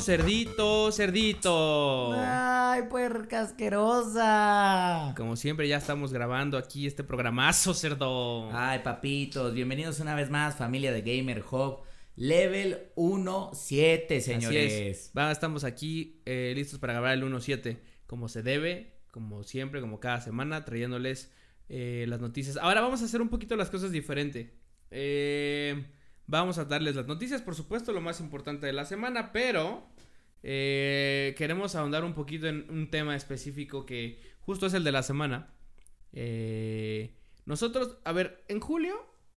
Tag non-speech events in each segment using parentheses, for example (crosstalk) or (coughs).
Cerdito, cerdito, cerdito. Ay, puerca asquerosa. Como siempre ya estamos grabando aquí este programazo, cerdo. Ay, papitos, bienvenidos una vez más, familia de Gamer Hub. Level 1-7, señores. Así es. Va, estamos aquí eh, listos para grabar el 1-7, como se debe, como siempre, como cada semana, trayéndoles eh, las noticias. Ahora vamos a hacer un poquito las cosas diferente. Eh, vamos a darles las noticias, por supuesto, lo más importante de la semana, pero eh, queremos ahondar un poquito en un tema específico que justo es el de la semana. Eh, nosotros, a ver, en julio,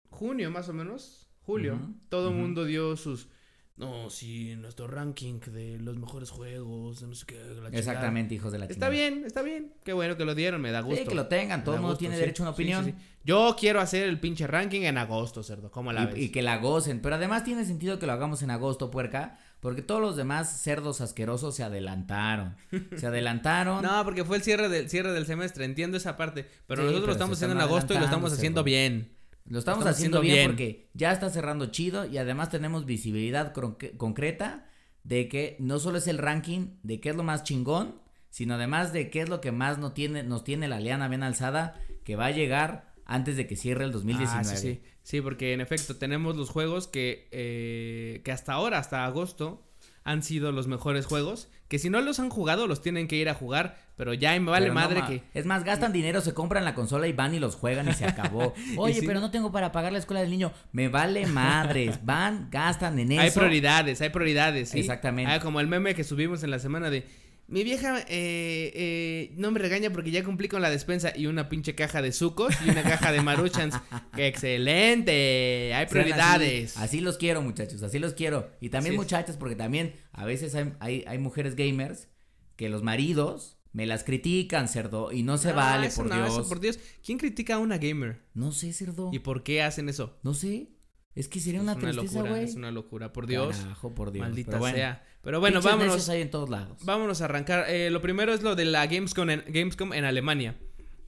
junio más o menos, julio, todo el mundo dio sus... No, sí, nuestro ranking de los mejores juegos, de no sé qué. la chingada". Exactamente, hijos de la Está chingada. bien, está bien. Qué bueno que lo dieron, me da gusto. Sí, que lo tengan, todo el mundo tiene sí. derecho a una opinión. sí. Yo quiero hacer el pinche ranking en agosto, cerdo. ¿Cómo la ves? Y, y que la gocen. Pero además tiene sentido que lo hagamos en agosto, puerca. Porque todos los demás cerdos asquerosos se adelantaron. Se adelantaron. (laughs) No, porque fue el cierre del cierre del semestre, entiendo esa parte, pero nosotros pero lo estamos haciendo en agosto y lo estamos haciendo bien. Lo estamos, Estamos haciendo haciendo bien, bien. porque ya está cerrando chido y además tenemos visibilidad concreta de que no solo es el ranking de qué es lo más chingón, sino además de qué es lo que más no tiene, nos tiene la liana bien alzada que va a llegar antes de que cierre el 2019. Ah, sí, sí. Sí, porque en efecto tenemos los juegos que, eh, que hasta ahora, hasta agosto, han sido los mejores juegos. Que si no los han jugado, los tienen que ir a jugar. Pero ya me vale Pero no madre ma- que. Es más, gastan dinero, se compran la consola y van y los juegan y se acabó. (laughs) Oye, sí. pero no tengo para pagar la escuela del niño. Me vale madres. Van, gastan en eso. Hay prioridades, hay prioridades, ¿sí? Exactamente. Ah, como el meme que subimos en la semana de. Mi vieja eh, eh, no me regaña porque ya cumplí con la despensa y una pinche caja de sucos y una caja de maruchans. (laughs) ¡Qué excelente! Hay prioridades. Así, así los quiero, muchachos, así los quiero. Y también muchachas, porque también a veces hay, hay, hay mujeres gamers que los maridos me las critican, cerdo, y no se No, vale, por no, Dios. eso por Dios. ¿Quién critica a una gamer? No sé, cerdo. ¿Y por qué hacen eso? No sé. Es que sería una es una tristeza, locura, güey. es una locura, por Dios. Carajo, por Dios. Maldita Pero bueno, sea. Pero bueno, pinches vámonos. hay en todos lados. Vámonos a arrancar. Eh, lo primero es lo de la Gamescom en, Gamescom en Alemania.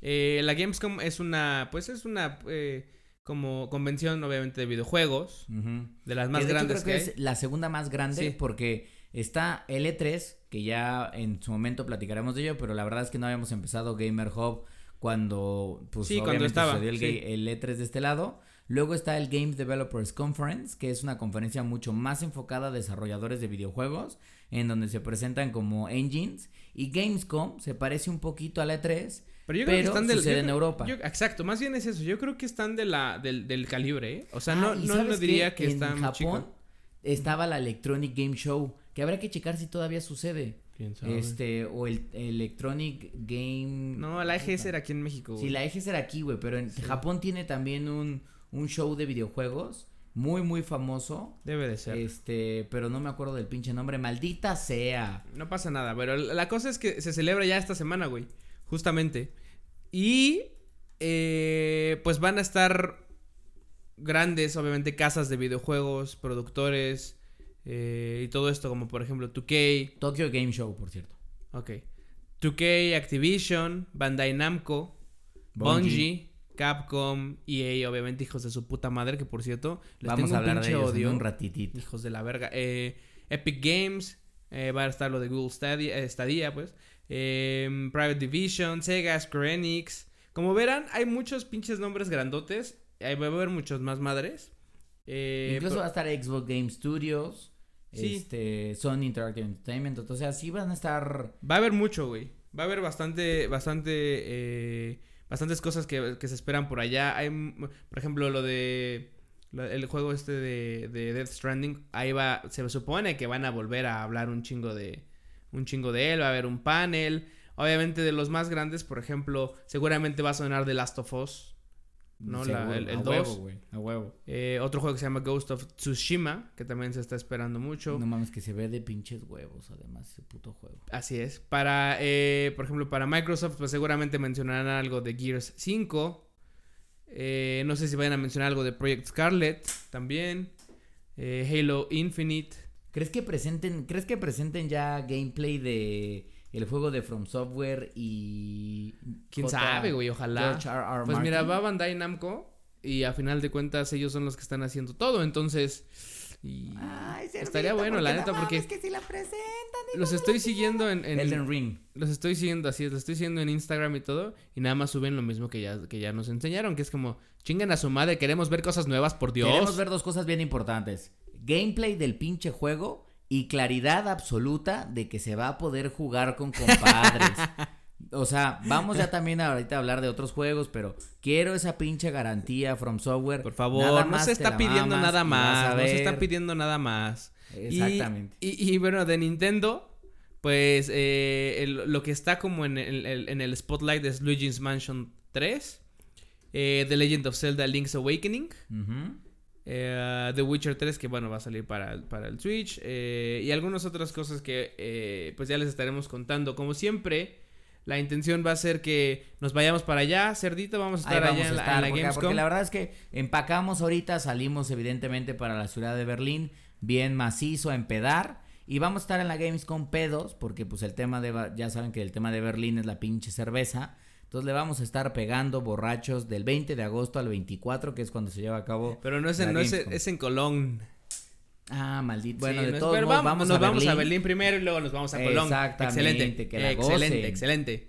Eh, la Gamescom es una, pues es una eh, como convención obviamente de videojuegos, de las más de hecho grandes creo que, que hay. es la segunda más grande Sí. porque está el E3, que ya en su momento platicaremos de ello, pero la verdad es que no habíamos empezado Gamer Hub cuando pues Sí, cuando estaba, sucedió el, sí. el E3 de este lado. Luego está el Game Developers Conference, que es una conferencia mucho más enfocada a desarrolladores de videojuegos, en donde se presentan como engines. Y Gamescom se parece un poquito a la E3, Pero yo creo que están del, sucede yo en Europa. yo- exacto, más bien es eso. Yo creo que están de la, del, del calibre, ¿eh? O sea, no, Ah, ¿y no, sabes no diría que en está muy Japón chico. estaba la Electronic Game Show, que habrá que checar si todavía sucede. Este, o el Electronic Game. No, la EGS era aquí en México. Sí, güey. la EGS era aquí, güey, pero en Sí. Japón tiene también un, un show de videojuegos muy, muy famoso. Debe de ser. Este, pero no me acuerdo del pinche nombre, maldita sea. No pasa nada, pero la cosa es que se celebra ya esta semana, güey. Justamente. Y eh, pues van a estar grandes, obviamente, casas de videojuegos, productores eh, y todo esto, como por ejemplo 2K. Tokyo Game Show, por cierto. Ok. 2K, Activision, Bandai Namco, Bungie. Bungie, Capcom, EA, obviamente, hijos de su puta madre, que por cierto, les Vamos tengo a un hablar de pinche ellos odio. en un ratitito. Hijos de la verga. Eh, Epic Games. eh, va a estar lo de Google Stadia, eh, Stadia, pues. Eh, Private Division, Sega, Square Enix. Como verán, hay muchos pinches nombres grandotes. Ahí va a haber muchos más madres. Incluso pero- va a estar Xbox Game Studios. Sí. Este, Sony Interactive Entertainment. O sea, sí van a estar. Va a haber mucho, güey. Va a haber bastante, bastante, bastantes cosas que, que se esperan por allá. Hay, por ejemplo, lo de el juego este de, de Death Stranding. Ahí va, se supone que van a volver a hablar un chingo de, un chingo de él. Va a haber un panel. Obviamente de los más grandes, por ejemplo, seguramente va a sonar The Last of Us. No, la- el- el a dos. huevo. A huevo. Eh, otro juego que se llama Ghost of Tsushima, que también se está esperando mucho. No mames, que se ve de pinches huevos, además, ese puto juego. Así es. Para, eh, por ejemplo, para Microsoft, pues seguramente mencionarán algo de Gears 5. Eh, no sé si vayan a mencionar algo de Project Scarlet también. Halo Infinite. ¿Crees que presenten, crees que presenten ya gameplay de el juego de From Software y ¿Quién J- sabe, güey? Ojalá. George R. R. Pues mira, va Bandai Namco y a final de cuentas ellos son los que están haciendo todo. Entonces, Y Ay, estaría bueno, la neta, porque mames, que si la presentan. los estoy siguiendo en, en- Elden Ring. los estoy siguiendo así, los estoy siguiendo en Instagram y todo, y nada más suben lo mismo que ya, que ya nos enseñaron, que es como, chingan a su madre, queremos ver cosas nuevas, por Dios. Queremos ver dos cosas bien importantes. Gameplay del pinche juego y claridad absoluta de que se va a poder jugar con compadres. (laughs) O sea, vamos ya también ahorita a hablar de otros juegos, pero quiero esa pinche garantía from software. Por favor, no se está pidiendo nada más, no se está pidiendo nada más. Exactamente. Y, y bueno, de Nintendo, pues eh, el- lo que está como en el, el- en el spotlight es Luigi's Mansion 3, eh, The Legend of Zelda Link's Awakening, Ujú. Eh, The Witcher 3, que bueno, va a salir para, para el Switch, eh, y algunas otras cosas que eh, pues ya les estaremos contando. Como siempre, la intención va a ser que nos vayamos para allá, Cerdito, vamos a estar vamos allá a en la, en la porque, Gamescom. porque la verdad es que empacamos ahorita, salimos evidentemente para la ciudad de Berlín, bien macizo a empedar. Y vamos a estar en la Gamescom pedos, porque pues el tema de, ya saben que el tema de Berlín es la pinche cerveza. Entonces le vamos a estar pegando borrachos del 20 de agosto al 24, que es cuando se lleva a cabo. Pero no es en, no es, es en Colón. Ah, maldito. Sí, Bueno, de todos pero modos, vamos, vamos, nos a vamos Berlín. a Berlín primero y luego nos vamos a Colón. Exactamente, Excelente, que la excelente, gocen. excelente.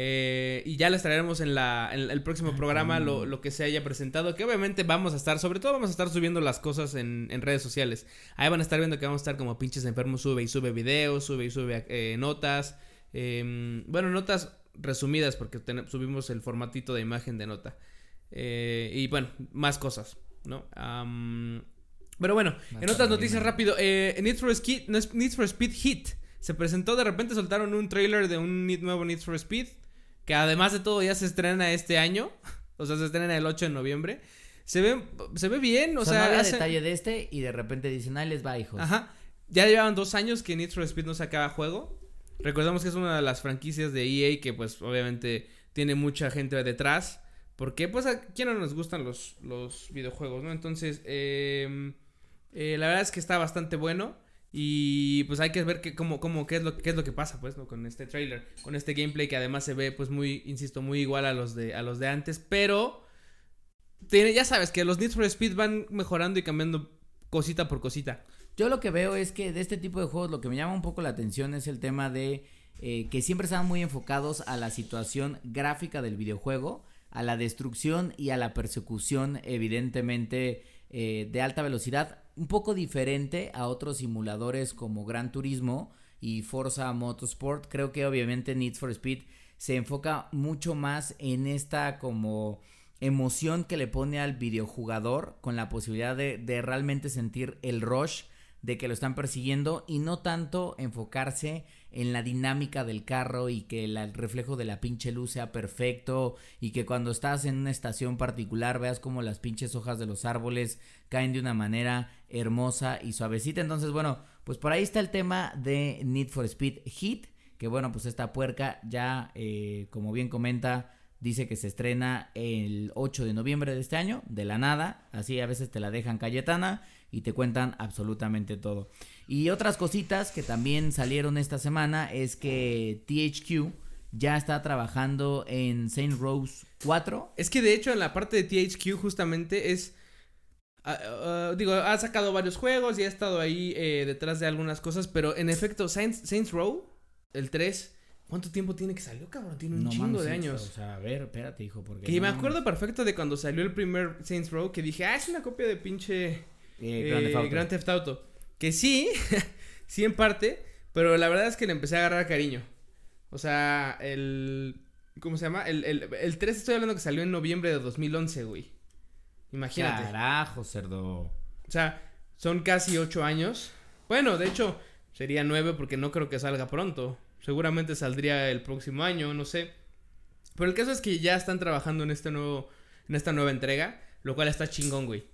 Eh, y ya les traeremos en, la, en el próximo programa lo, lo que se haya presentado. Que obviamente vamos a estar, sobre todo vamos a estar subiendo las cosas en, en redes sociales. Ahí van a estar viendo que vamos a estar como pinches enfermos, sube y sube videos, sube y sube eh, notas. eh, bueno, notas resumidas porque subimos el formatito de imagen de nota. Eh, y bueno, más cosas, ¿no? Pero bueno, en otras noticias rápido, eh, Need, for Speed, Need for Speed Hit se presentó, de repente soltaron un trailer de un nuevo Need for Speed, que además de todo ya se estrena este año, o sea, se estrena el 8 de noviembre. Se ve, se ve bien, o, O sea, sea, no había hace- detalle de este y de repente dicen, ahí les va, hijos. Ajá. Ya llevaban dos años que Need for Speed no sacaba juego. Recordamos que es una de las franquicias de EA que pues obviamente tiene mucha gente detrás. Porque pues a quién no nos gustan los, los videojuegos, ¿no? Entonces, eh, eh, la verdad es que está bastante bueno. Y pues hay que ver cómo, cómo, qué, es lo, qué es lo que pasa, pues. Con este trailer, con este gameplay que además se ve, pues, muy, insisto, muy igual a los de, a los de antes. Pero, tiene, ya sabes que los Need for Speed van mejorando y cambiando cosita por cosita. Yo lo que veo es que de este tipo de juegos lo que me llama un poco la atención es el tema de eh, que siempre están muy enfocados a la situación gráfica del videojuego, a la destrucción y a la persecución evidentemente eh, de alta velocidad, un poco diferente a otros simuladores como Gran Turismo y Forza Motorsport. Creo que obviamente Need for Speed se enfoca mucho más en esta como emoción que le pone al videojugador con la posibilidad de, de realmente sentir el rush de que lo están persiguiendo y no tanto enfocarse en la dinámica del carro y que el reflejo de la pinche luz sea perfecto y que cuando estás en una estación particular veas como las pinches hojas de los árboles caen de una manera hermosa y suavecita. Entonces, bueno, pues por ahí está el tema de Need for Speed Heat, que bueno, pues esta puerca ya, eh, como bien comenta, dice que se estrena el 8 de noviembre de este año, de la nada, así a veces te la dejan Cayetana y te cuentan absolutamente todo. Y otras cositas que también salieron esta semana es que THQ ya está trabajando en Saint Rose 4. Es que de hecho en la parte de THQ justamente es... ah, ah, digo, ha sacado varios juegos y ha estado ahí eh, detrás de algunas cosas, pero en efecto, Saints, Saints Row, el 3, ¿cuánto tiempo tiene que salió, cabrón? Tiene un No chingo de años. O sea, a ver, espérate, hijo, porque Que me no acuerdo perfecto de cuando salió el primer Saints Row que dije, ah, es una copia de pinche Eh, eh, Grand Theft Auto. Grand Theft Auto. Que sí, (laughs) sí en parte, pero la verdad es que le empecé a agarrar cariño. O sea, el... ¿Cómo se llama? El, el, el 3 estoy hablando que salió en noviembre de 2011, güey. Imagínate. Carajo, cerdo. O sea, son casi 8 años. Bueno, de hecho, sería 9 porque no creo que salga pronto. Seguramente saldría el próximo año, no sé. Pero el caso es que ya están trabajando en este nuevo, en esta nueva entrega, lo cual está chingón, güey.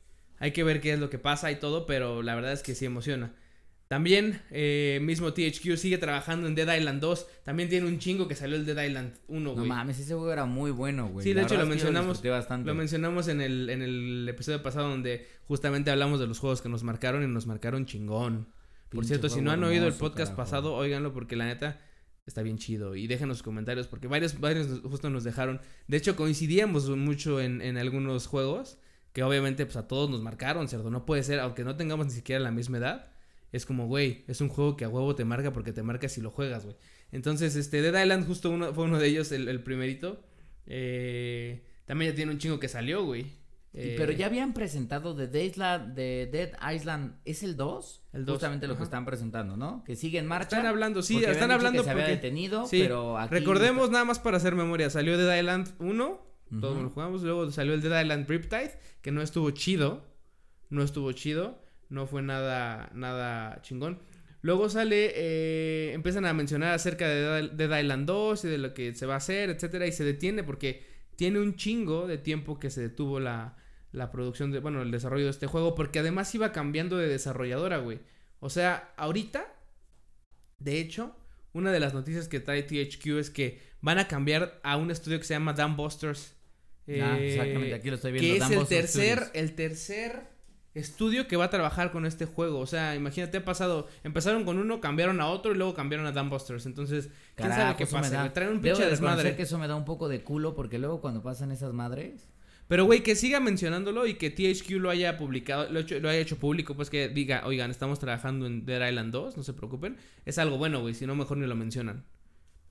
Hay que ver qué es lo que pasa y todo, pero la verdad es que sí emociona. También, eh, mismo THQ sigue trabajando en Dead Island 2. También tiene un chingo que salió el Dead Island 1, No güey. mames, ese juego era muy bueno, güey. Sí, de La hecho, lo mencionamos- disfruté bastante. Lo mencionamos en el, en el episodio pasado donde justamente hablamos de los juegos que nos marcaron y nos marcaron chingón. Por cierto, si no han oído el podcast carajo. pasado, óiganlo porque la neta está bien chido. Y déjenos comentarios porque varios, varios justo nos dejaron. De hecho, coincidíamos mucho en, en algunos juegos que obviamente pues a todos nos marcaron, cerdo. No puede ser, aunque no tengamos ni siquiera la misma edad. Es como, güey, es un juego que a huevo te marca porque te marca si lo juegas, güey. Entonces, este, Dead Island justo uno, fue uno de ellos, el, el primerito. Eh, también ya tiene un chingo que salió, güey. Eh, pero ya habían presentado de Dead Island, de Dead Island, ¿es el 2? El 2. Justamente lo que están presentando, ¿no? Que sigue en marcha. Están hablando, sí, están hablando que se había detenido, Sí, pero aquí Recordemos nada más para hacer memoria. Salió Dead Island 1, todos Ujú. lo jugamos. Luego salió el Dead Island Riptide, que no estuvo chido. No estuvo chido. No fue nada, nada chingón. Luego sale, eh, empiezan a mencionar acerca de Dead Island 2 y de lo que se va a hacer, etcétera, y se detiene porque tiene un chingo de tiempo que se detuvo la, la producción de, bueno, el desarrollo de este juego, porque además iba cambiando de desarrolladora, güey. O sea, ahorita, de hecho, una de las noticias que trae THQ es que van a cambiar a un estudio que se llama Dan Busters. Ah, exactamente, aquí lo estoy viendo. que es el tercer, Studios. el tercer estudio que va a trabajar con este juego. O sea, imagínate, ha pasado, empezaron con uno, cambiaron a otro y luego cambiaron a Dan Busters. Entonces, quién sabe qué eso me pasa. da-. Traen un pinche desmadre. que eso me da un poco de culo porque luego cuando pasan esas madres. Pero, güey, que siga mencionándolo y que THQ lo haya publicado, lo, hecho- lo haya hecho público, pues que diga, oigan, estamos trabajando en Dead Island 2, no se preocupen. Es algo bueno, güey, si no, mejor ni lo mencionan.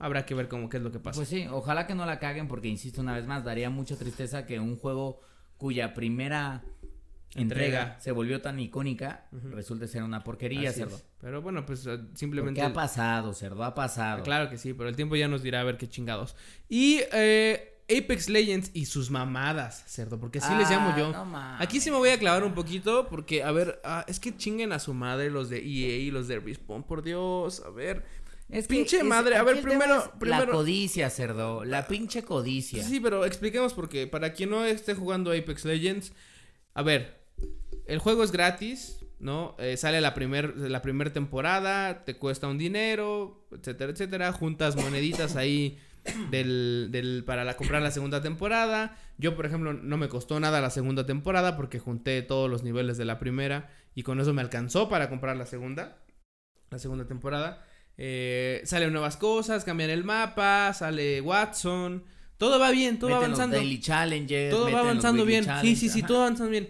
Habrá que ver cómo qué es lo que pasa. Pues sí, ojalá que no la caguen porque insisto una vez más, daría mucha tristeza que un juego cuya primera entrega, Entrega. se volvió tan icónica resulte ser una porquería, Así cerdo. es. Pero bueno, pues ¿Por simplemente... ¿Qué ha pasado, cerdo? Ha pasado. Claro que sí, pero el tiempo ya nos dirá a ver qué chingados. Y eh, Apex Legends y sus mamadas, cerdo, porque así les llamo Ah, yo. no. Aquí sí me voy a clavar un poquito porque, a ver, ah, es que chinguen a su madre los de EA y los de Respawn, por Dios, a ver. Es que Pinche es- madre, a ver, primero- La codicia, cerdo. La pinche codicia. Sí, pero expliquemos por qué. Para quien no esté jugando Apex Legends, a ver, el juego es gratis, ¿no? Eh, sale la primer, la primer temporada, te cuesta un dinero, etcétera, etcétera. Juntas moneditas (coughs) ahí del, del, para la, comprar la segunda temporada. Yo, por ejemplo, no me costó nada la segunda temporada porque junté todos los niveles de la primera y con eso me alcanzó para comprar la segunda, la segunda temporada. Eh, salen nuevas cosas, cambian el mapa, sale Watson. Todo va bien, todo va los avanzando. Daily Challenges, Todo va avanzando bien. Sí, sí, sí, ajá. todo avanzando bien.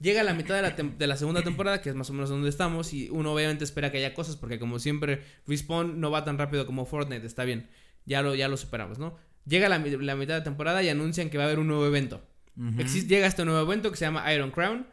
Llega la mitad de la, de la segunda temporada, que es más o menos donde estamos, y uno obviamente espera que haya cosas, porque como siempre, Respawn no va tan rápido como Fortnite, está bien. Ya lo, ya lo superamos, ¿no? Llega la, la mitad de temporada y anuncian que va a haber un nuevo evento. Ujú. Exis- llega este nuevo evento que se llama Iron Crown.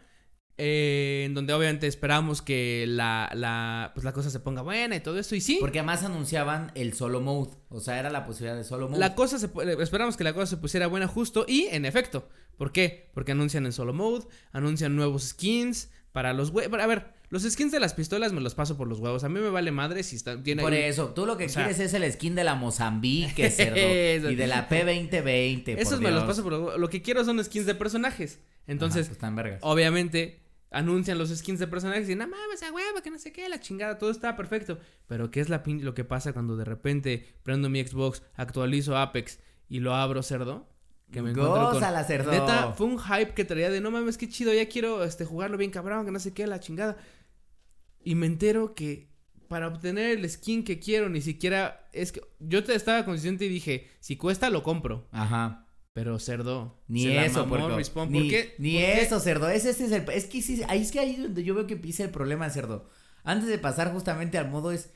Eh, en donde obviamente esperamos que la, la, pues la cosa se ponga buena y todo esto. Y sí, Porque además anunciaban el solo mode. O sea, era la posibilidad de solo mode. la cosa se pu- esperamos que la cosa se pusiera buena justo y en efecto. ¿Por qué? Porque anuncian en solo mode, anuncian nuevos skins para los huevos. A ver, los skins de las pistolas me los paso por los huevos. A mí me vale madre si está, tiene Por ahí- eso, tú lo que o sea- quieres es el skin de la Mozambique, (laughs) cerdo. Eso. y de la P2020. por Esos me los paso por los huevos. Lo que quiero son skins de personajes. Entonces, Ajá, pues están vergas. obviamente, anuncian los skins de personajes y no mames, a huevo, que no sé qué, la chingada, todo está perfecto. Pero ¿qué es la pin- lo que pasa cuando de repente prendo mi Xbox, actualizo Apex y lo abro cerdo? Que me encuentro con... Gózala, cerdo. Neta, fue un hype que traía de no mames, qué chido, ya quiero este, jugarlo bien cabrón, que no sé qué, la chingada. Y me entero que para obtener el skin que quiero, ni siquiera es que yo te estaba consciente y dije, si cuesta lo compro. Ajá. Pero cerdo. Ni se la eso, mamó ni, ¿Por qué? ni ¿Por qué? eso, cerdo. Es, ese es el, es que sí, ahí es que ahí es donde yo veo que empieza el problema, cerdo. Antes de pasar justamente al modo es,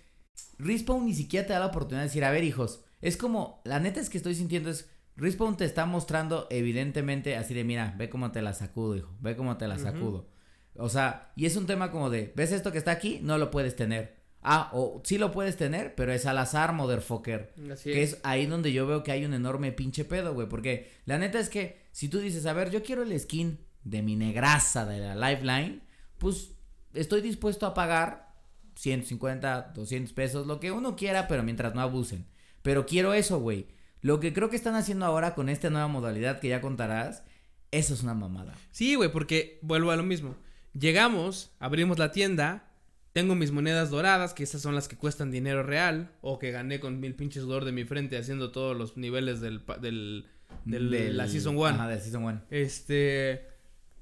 Respawn ni siquiera te da la oportunidad de decir, a ver, hijos, es como, la neta es que estoy sintiendo es, Respawn te está mostrando evidentemente así de, mira, ve cómo te la sacudo, hijo, ve cómo te la sacudo. O sea, y es un tema como de, ¿ves esto que está aquí? No lo puedes tener. Ah, o sí lo puedes tener, pero es al azar, motherfucker. Así Que es ahí donde yo veo que hay un enorme pinche pedo, güey. Porque la neta es que si tú dices, a ver, yo quiero el skin de mi negraza de la Lifeline, pues estoy dispuesto a pagar 150, 200 pesos, lo que uno quiera, pero mientras no abusen. Pero quiero eso, güey. Lo que creo que están haciendo ahora con esta nueva modalidad que ya contarás, eso es una mamada. Sí, güey, porque vuelvo a lo mismo. Llegamos, abrimos la tienda, tengo mis monedas doradas, que esas son las que cuestan dinero real, o que gané con mil pinches sudor de mi frente haciendo todos los niveles del, del, del- Del- la Season 1. Ajá, de Season 1. Este.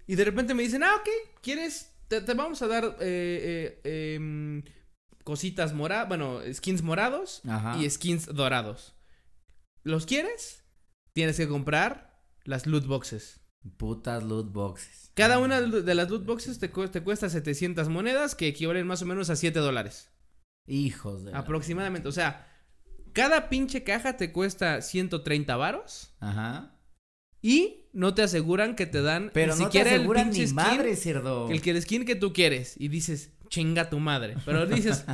Y de repente me dicen, ah, ok, ¿quieres? Te, te vamos a dar eh, eh, em, cositas moradas, bueno, skins morados Ajá. y skins dorados. ¿Los quieres? Tienes que comprar las loot boxes. Putas loot boxes. Cada una de las loot boxes te, cu- te cuesta 700 monedas, que equivalen más o menos a 7 dólares. Hijos de. Aproximadamente. O sea, cada pinche caja te cuesta 130 varos. Ajá. Y no te aseguran que te dan Pero ni no te siquiera el aseguran pinche ni skin, madre, cerdo. El que el skin que tú quieres. Y dices, chinga tu madre. Pero dices,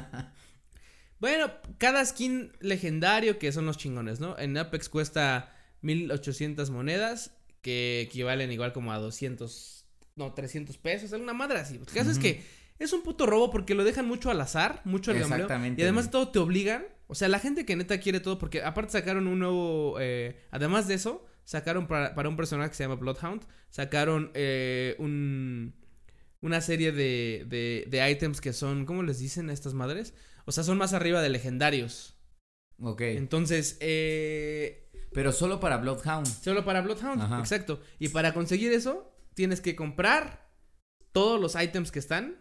(laughs) bueno, cada skin legendario que son los chingones, ¿no? En Apex cuesta 1800 monedas, que equivalen igual como a 200, no, 300 pesos, alguna madre así. El caso es Ujú. que es un puto robo porque lo dejan mucho al azar, mucho al gambleo. Exactamente, Y además güey. todo te obligan. O sea, la gente que neta quiere todo, porque aparte sacaron un nuevo, eh, además de eso, sacaron para, para un personaje que se llama Bloodhound, sacaron eh, un, una serie de, de, de items que son, ¿cómo les dicen a estas madres? O sea, son más arriba de legendarios. Ok. Entonces, eh, Pero solo para Bloodhound. solo para Bloodhound, Ajá. exacto. Y para conseguir eso, tienes que comprar todos los items que están.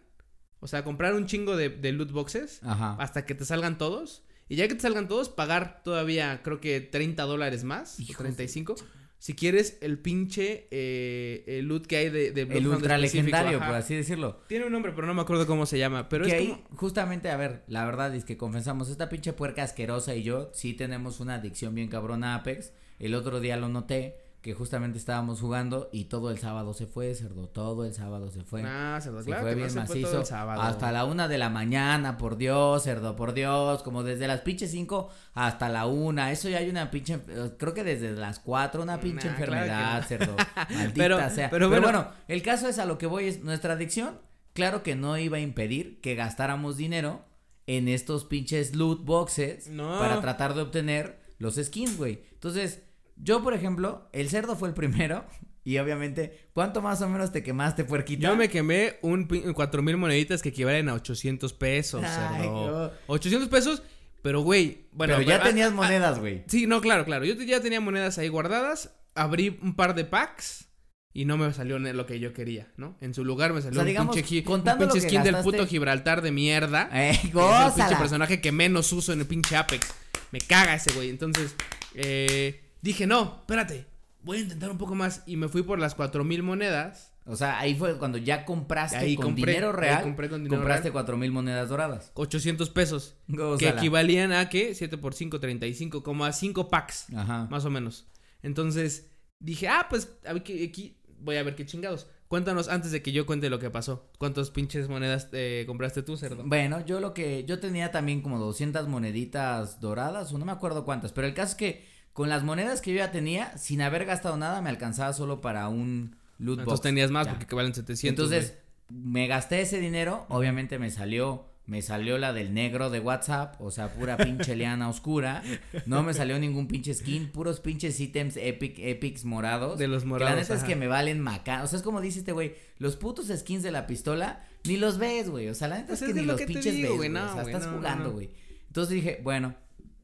O sea, comprar un chingo de, de loot boxes Ajá. hasta que te salgan todos. Y ya que te salgan todos, pagar todavía, creo que 30 dólares más, o Hijos de 35. Si quieres el pinche eh, el loot que hay de, de El ultra legendario, ajá. por así decirlo. Tiene un nombre, pero no me acuerdo cómo se llama. Pero que es ahí, como... justamente, a ver, la verdad es que confesamos, esta pinche puerca asquerosa y yo sí tenemos una adicción bien cabrona a Apex. El otro día lo noté, que justamente estábamos jugando y todo el sábado se fue, cerdo, todo el sábado se fue. Ah, cerdo, Se claro fue que no bien fue todo macizo. el sábado. Hasta la una de la mañana, por Dios, cerdo, por Dios. Como desde las pinches cinco hasta la una. Eso ya hay una pinche. Creo que desde las cuatro, una pinche Nah, claro enfermedad, cerdo. (laughs) Maldita Pero- sea. pero Pero, bueno. bueno, el caso es a lo que voy: es nuestra adicción. Claro que no iba a impedir que gastáramos dinero en estos pinches loot boxes No. para tratar de obtener los skins, güey. Entonces, yo, por ejemplo, el cerdo fue el primero. (laughs) Y obviamente, ¿cuánto más o menos te quemaste, puerquita? Yo me quemé un cuatro mil moneditas que equivalen a 800 pesos, Ay, cerdo. no. 800 pesos, pero güey, bueno. Pero ya tenías ah, monedas, güey. Sí, no, claro, claro. Yo ya tenía monedas ahí guardadas. Abrí un par de packs. Y no me salió lo que yo quería, ¿no? En su lugar me salió sea, un digamos, pinche, un pinche skin del puto Gibraltar de mierda. Eh, que es el pinche personaje que menos uso en el pinche Apex. Me caga ese güey. Entonces, eh, dije, no, espérate. Voy a intentar un poco más. Y me fui por las cuatro mil monedas. O sea, ahí fue cuando ya compraste Ahí con compré, dinero ahí real. compré con dinero compraste real. cuatro mil monedas doradas. 800 pesos. Que equivalían a, ¿qué? 7 por 5, 35. Como a 5 packs. Ajá. Más o menos. Entonces, dije, ah, pues, aquí voy a ver qué chingados. Cuéntanos antes de que yo cuente lo que pasó. ¿Cuántas pinches monedas eh, compraste tú, cerdo? Bueno, yo lo que. Yo tenía también como 200 moneditas doradas, o no me acuerdo cuántas. Pero el caso es que con las monedas que yo ya tenía, sin haber gastado nada, me alcanzaba solo para un loot box. Entonces tenías más Ya. porque valen 700. Entonces, me gasté ese dinero, obviamente me salió, me salió la del negro de WhatsApp, o sea, pura pinche liana oscura, no me salió ningún pinche skin, puros pinches ítems epic, epics morados. De los Que morados. la neta es que me valen maca, o sea, es como dice este güey, los putos skins de la pistola, ni los ves, güey, o sea, la neta Pues es es que ni lo los que pinches digo, ves, güey, no, o sea, güey, estás no, jugando, no. güey. Entonces dije, bueno,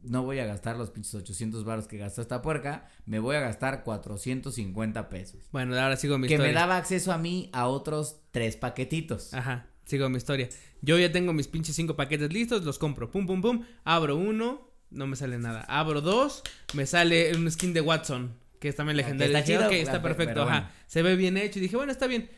no voy a gastar los pinches 800 baros que gastó esta puerca, me voy a gastar 450 pesos. Bueno, ahora sigo mi Que historia. me daba acceso a mí a otros tres paquetitos. Ajá, sigo mi historia. Yo ya tengo mis pinches cinco paquetes listos, los compro. Pum, pum, pum. Abro uno, no me sale nada. Abro dos, me sale un skin de Watson, que es también legendario. que está chido, está perfecto, ajá. bueno. Se ve bien hecho. Y dije, bueno, está bien.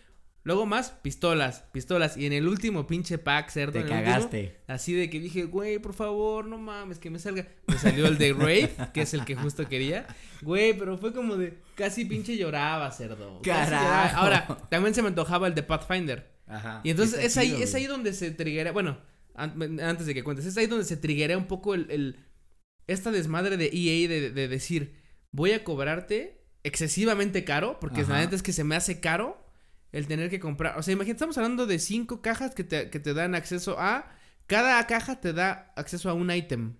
Luego más, pistolas, pistolas. Y en el último pinche pack, cerdo. Te en el último, cagaste. así de que dije, güey, por favor, no mames, que me salga. Me salió el de Wraith, que es el que justo quería. Güey, pero fue como de, casi pinche lloraba, cerdo. Carajo. lloraba. Ahora, también se me antojaba el de Pathfinder. Ajá. Y entonces es ahí, chido, es ahí donde se triguea, bueno, an- antes de que cuentes, es ahí donde se triguea un poco el, el- esta desmadre de EA de, de decir, voy a cobrarte excesivamente caro, porque la neta es que se me hace caro el tener que comprar, o sea, imagínate, estamos hablando de cinco cajas que te, que te dan acceso a, cada caja te da acceso a un ítem,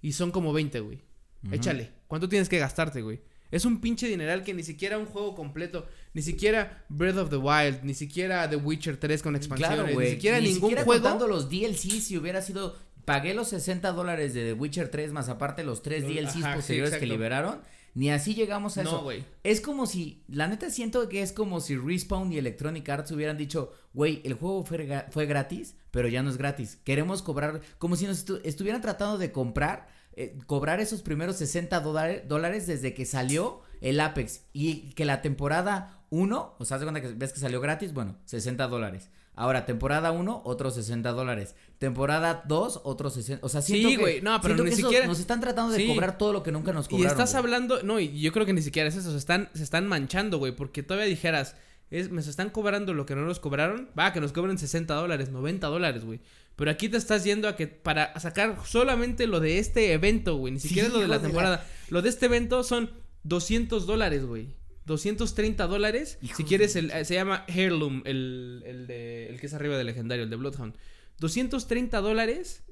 y son como 20, güey. Ujú. Échale, ¿cuánto tienes que gastarte, güey? Es un pinche dineral que ni siquiera un juego completo, ni siquiera Breath of the Wild, ni siquiera The Witcher 3 con expansiones, Claro, güey. ni siquiera ningún siquiera juego. contando los DLC, si hubiera sido. Pagué los 60 dólares de The Witcher 3 más aparte los tres DLCs ajá, sí, posteriores que liberaron. Ni así llegamos a No, eso. güey. Es como si, la neta siento que es como si Respawn y Electronic Arts hubieran dicho, güey, el juego fue, fue gratis, pero ya no es gratis. Queremos cobrar, como si nos estu- estuvieran tratando de comprar, eh, cobrar esos primeros 60 dólares, desde que salió el Apex. Y que la temporada 1, o sea, ¿haz de cuenta que ves que salió gratis, bueno, 60 dólares. Ahora, temporada 1, otros 60 dólares. Temporada 2, otros 60. O sea, siento Sí, güey, no, pero ni siquiera- Nos están tratando de Sí. cobrar todo lo que nunca nos Y cobraron. estás güey. hablando, no, y yo creo que ni siquiera es eso, se están, se están manchando, güey, porque todavía dijeras, es, me están cobrando lo que no nos cobraron, va, que nos cobren 60 dólares, 90 dólares, güey. Pero aquí te estás yendo a que para sacar solamente lo de este evento, güey, ni Sí, siquiera es lo de la hijos de la- temporada. Lo de este evento son 200 dólares, güey. 230 dólares. Si quieres, el, eh, se llama Heirloom, el, el, de, el que es arriba del legendario, el de Bloodhound. 230 dólares.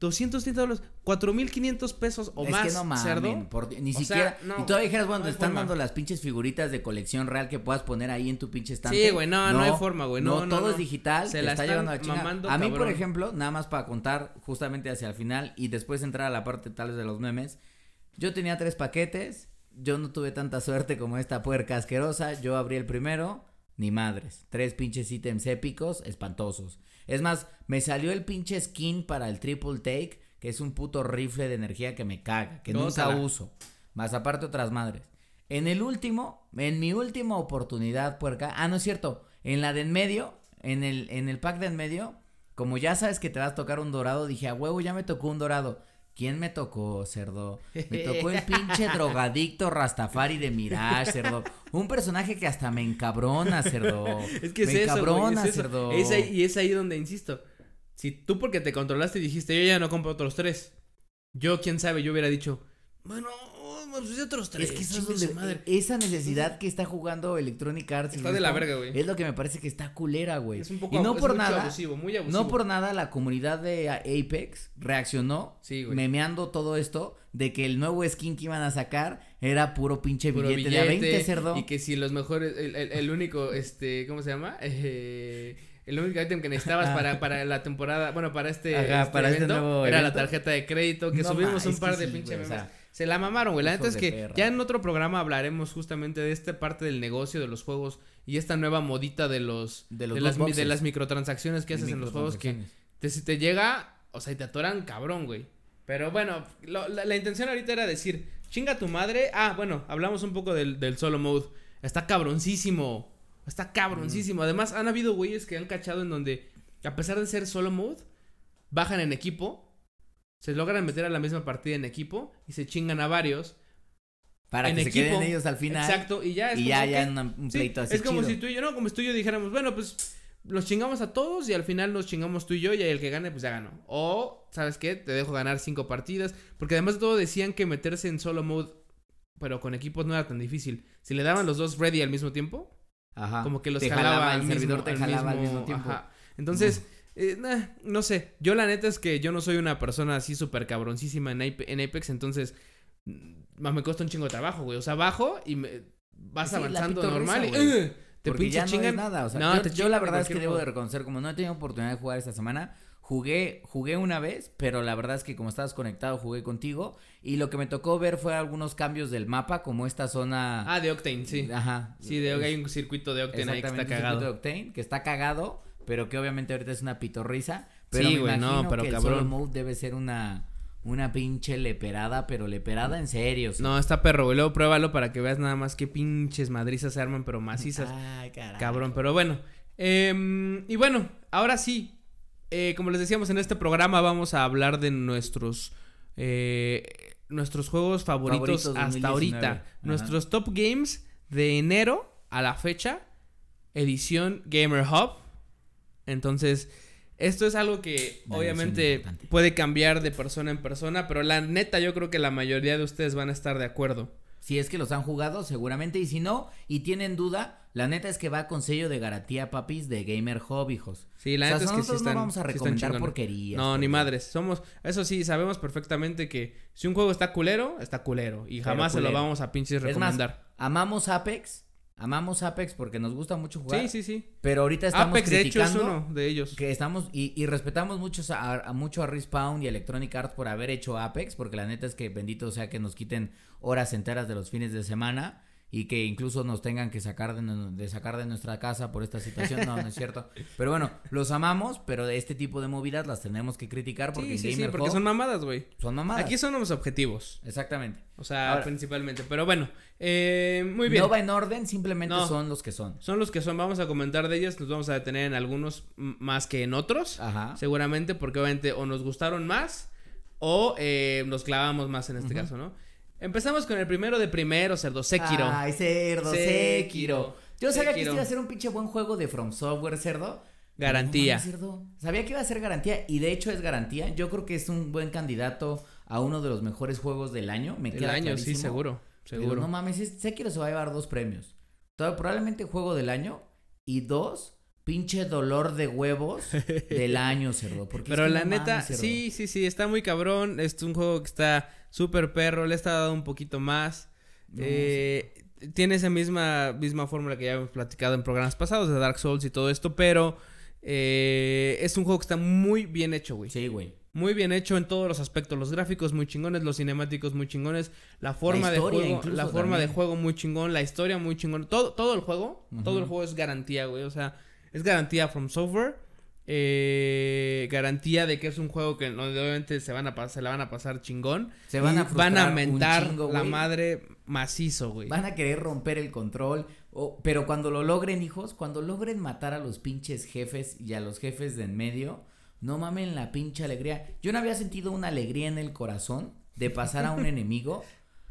230 dólares. 4.500 pesos o es más, que no mames, cerdo. por ni O sea, siquiera. no, y todavía dijeras, bueno, no te están forma. dando las pinches figuritas de colección real que puedas poner ahí en tu pinche estante. Sí, güey, no, no hay forma, güey, no, no, todo no. es digital, Se la está están llevando a la chingada. mamando, A mí, por ejemplo, nada más para contar justamente hacia el final y después entrar a la parte tal vez de los memes. Yo tenía tres paquetes, yo no tuve tanta suerte como esta puerca asquerosa, yo abrí el primero, ni madres, tres pinches ítems épicos, espantosos. Es más, me salió el pinche skin para el triple take, que es un puto rifle de energía que me caga, que nunca Gózala. uso. Más aparte otras madres. En el último, en mi última oportunidad, puerca. Ah, no es cierto. En la de en medio, en el, en el pack de en medio, como ya sabes que te vas a tocar un dorado, dije, a huevo, ya me tocó un dorado. ¿Quién me tocó, cerdo? Me tocó el (laughs) pinche drogadicto Rastafari de Mirage, cerdo. Un personaje que hasta me encabrona, cerdo. (laughs) Es que es me eso, encabrona, es eso. cerdo. Es ahí- y es ahí donde insisto. Si tú porque te controlaste y dijiste, yo ya no compro otros tres. Yo, quién sabe, yo hubiera dicho, bueno, pues de otros tres. Es que eso es donde- madre. esa necesidad que está jugando Electronic Arts. Está de la verga, güey. Es lo que me parece que está culera, güey. Es un poco y no es por nada, abusivo, muy abusivo. no por nada la comunidad de Apex reaccionó Sí, güey. memeando todo esto de que el nuevo skin que iban a sacar era puro pinche Puro billete, de a 20, cerdo. Y que si los mejores, el, el- el único, este, ¿cómo se llama? Eh, el único ítem que necesitabas Ah. para, para la temporada, bueno, para este, Ajá, este para este nuevo era la tarjeta de crédito, que No subimos ma, un par de sí, pinche güey, o memes. sea, Se la mamaron, güey. La neta es que perra. ya en otro programa hablaremos justamente de esta parte del negocio de los juegos y esta nueva modita de los De los de las, de microtransacciones que haces en los juegos que te, si te llega, o sea, y te atoran cabrón, güey. Pero bueno, lo- la, la intención ahorita era decir, chinga tu madre. Ah, bueno, hablamos un poco del, del solo mode. Está cabroncísimo. Está cabroncísimo. Además, han habido güeyes que han cachado en donde, a pesar de ser solo mode, bajan en equipo. Se logran meter a la misma partida en equipo y se chingan a varios. Para en que se equipo. queden ellos al final. Exacto, y ya es y como ya, que- ya en una- un Sí, pleito así es como chido. si tú y yo, no, como si tú y yo dijéramos, bueno, pues los chingamos a todos y al final nos chingamos tú y yo y el que gane pues ya ganó. O, ¿sabes qué? Te dejo ganar cinco partidas. Porque además de todo decían que meterse en solo mode, pero con equipos no era tan difícil. Si le daban los dos ready al mismo tiempo, Ajá. como que los Te jalaba, el al servidor mismo- te al jalaba al mismo tiempo. ajá. Entonces, eh, nah, no sé. Yo la neta es que yo no soy una persona así súper cabroncísima en, Ape- en Apex, entonces mm, me cuesta un chingo de trabajo, güey. O sea, bajo y me vas Sí, avanzando normal y. ¡ugh! te Porque pinche ya no chingan. nada, o sea, No, yo, te yo la verdad es que debo de reconocer, como no he tenido oportunidad de jugar esta semana, jugué, jugué una vez, pero la verdad es que como estabas conectado, jugué contigo, y lo que me tocó ver fue algunos cambios del mapa, como esta zona... Ah, de Octane, sí. Ajá. Sí, de, hay un circuito de Octane ahí que está exactamente, un circuito de cagado. Octane, que está cagado, pero que obviamente ahorita es una pitorriza, pero Sí, me güey, no, imagino pero que el cabrón. solo mode debe ser una, una pinche leperada, pero leperada en serio. sea. No, está perro, güey. Luego pruébalo para que veas nada más qué pinches madrizas se arman, pero macizas. Ay, carajo. Cabrón, pero bueno. Em, y bueno, ahora sí. eh, como les decíamos en este programa, vamos a hablar de nuestros. eh, nuestros juegos favoritos, Favoritos hasta 2019. ahorita. Ajá. Nuestros top games de enero a la fecha. Edición Gamer Hub. Entonces, esto es algo que obviamente puede cambiar de persona en persona, pero la neta yo creo que la mayoría de ustedes van a estar de acuerdo. Si es que los han jugado, seguramente. Y si no, y tienen duda, la neta es que va con sello de garantía, papis, de Gamer Hub, hijos. Sí, la O sea, neta es que sí están, no vamos a recomendar porquerías. No, ni madres. Somos, eso sí, sabemos perfectamente que si un juego está culero, está culero. Y Pero jamás se lo vamos a pinches Es más, recomendar. amamos Apex. Amamos Apex porque nos gusta mucho jugar. sí, sí, sí. Pero ahorita estamos Apex, de hecho, es criticando uno de ellos. que estamos y, y respetamos mucho a, a- mucho a Respawn y Electronic Arts por haber hecho Apex, porque la neta es que bendito sea que nos quiten horas enteras de los fines de semana y que incluso nos tengan que sacar de, de, sacar de nuestra casa por esta situación. No, no es cierto. (laughs) Pero bueno, los amamos, pero de este tipo de movidas las tenemos que criticar porque sí, sí, sí, porque son mamadas, güey. Son mamadas. Aquí son los objetivos. Exactamente. O sea, principalmente. Pero bueno, eh, muy bien. No va en orden, simplemente son los que son. Son los que son. Vamos a comentar de ellas. Nos vamos a detener en algunos más que en otros. Ajá. Seguramente porque obviamente o nos gustaron más o eh, nos clavamos más en este caso, ¿no? Empezamos con el primero de primero, Cerdo Sekiro. Ay, Cerdo Sekiro. Yo sabía que iba a ser un pinche buen juego de From Software, Cerdo. Garantía. Sabía que iba a ser garantía y de hecho es garantía. Yo creo que es un buen candidato a uno de los mejores juegos del año. Me del año, sí, seguro. Seguro. no mames, Sekiro se va a llevar dos premios. probablemente juego del año y dos pinche dolor de huevos del año, cerdo. Pero la neta, sí, sí, sí, está muy cabrón. Es un juego que está súper perro, le está dado un poquito más. eh, Tiene esa misma, misma fórmula que ya hemos platicado en programas pasados de Dark Souls y todo esto, pero eh, es un juego que está muy bien hecho, güey. Sí, güey. Muy bien hecho en todos los aspectos, los gráficos muy chingones, los cinemáticos muy chingones, la forma de juego, la forma de juego muy chingón, la historia muy chingón, todo, todo el juego, todo el juego es garantía, güey, o sea, es garantía from software. Eh, garantía de que es un juego que obviamente se van a se la van a pasar chingón. Se van a van a mentar la madre macizo, güey. Van a querer romper el control. pero cuando lo logren, hijos, cuando logren matar a los pinches jefes y a los jefes de en medio, no mamen la pinche alegría. Yo no había sentido una alegría en el corazón de pasar a un (laughs) enemigo